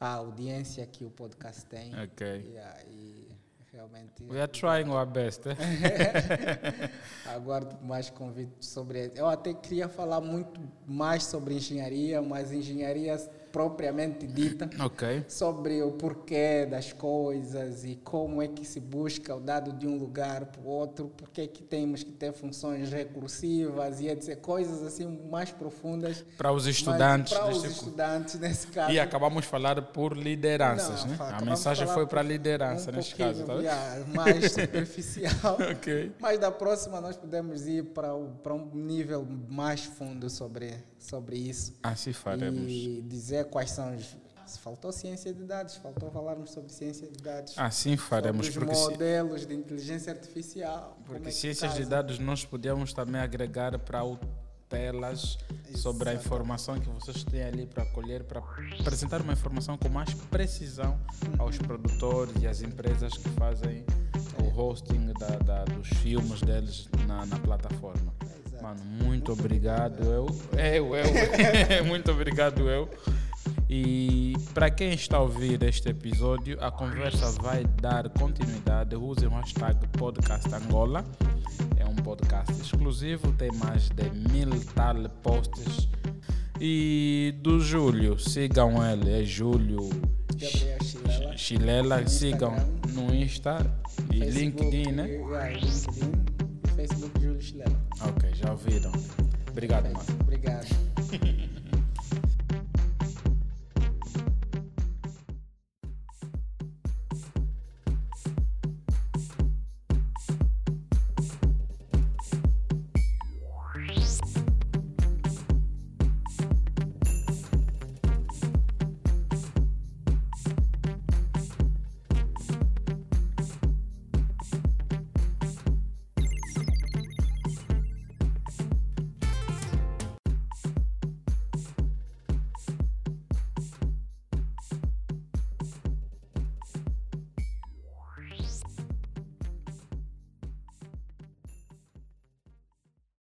a audiência que o podcast tem. Ok. E, ah, e realmente. We are trying our best. eh? Aguardo mais convites sobre. Eu até queria falar muito mais sobre engenharia, mas engenharia propriamente dita, Ok. sobre o porquê das coisas e como é que se busca o dado de um lugar para o outro, porque é que temos que ter funções recursivas e etc. Coisas assim mais profundas. Para os estudantes. Para os estudantes, nesse caso. E acabamos de falar por lideranças, Não, né? A mensagem foi para liderança um neste caso, tá yeah, mais superficial. Ok. Mas da próxima nós podemos ir para um nível mais fundo sobre, sobre isso. Assim faremos. E dizer quais são os. se Faltou ciência de dados, faltou falarmos sobre ciência de dados. Assim faremos, sobre os modelos de inteligência artificial. como porque é ciências de dados nós podíamos também agregar para o telas sobre a informação que vocês têm ali para colher, para apresentar uma informação com mais precisão aos produtores e às empresas que fazem o hosting da, da- dos filmes deles na, na plataforma. Exato. Mano, muito obrigado, eu. Eu, eu. muito obrigado, eu. E para quem está a ouvir este episódio, a conversa vai dar continuidade. Use o hashtag Podcast Angola. É um podcast exclusivo, tem mais de mil tal posts. E do Júlio, sigam ele, é Júlio Gabriel Chilela. Chilela, No sigam Instagram. no Insta e Facebook, LinkedIn, né? yeah, LinkedIn, Facebook Júlio Chilela. Ok, já ouviram. Obrigado, mano. Obrigado.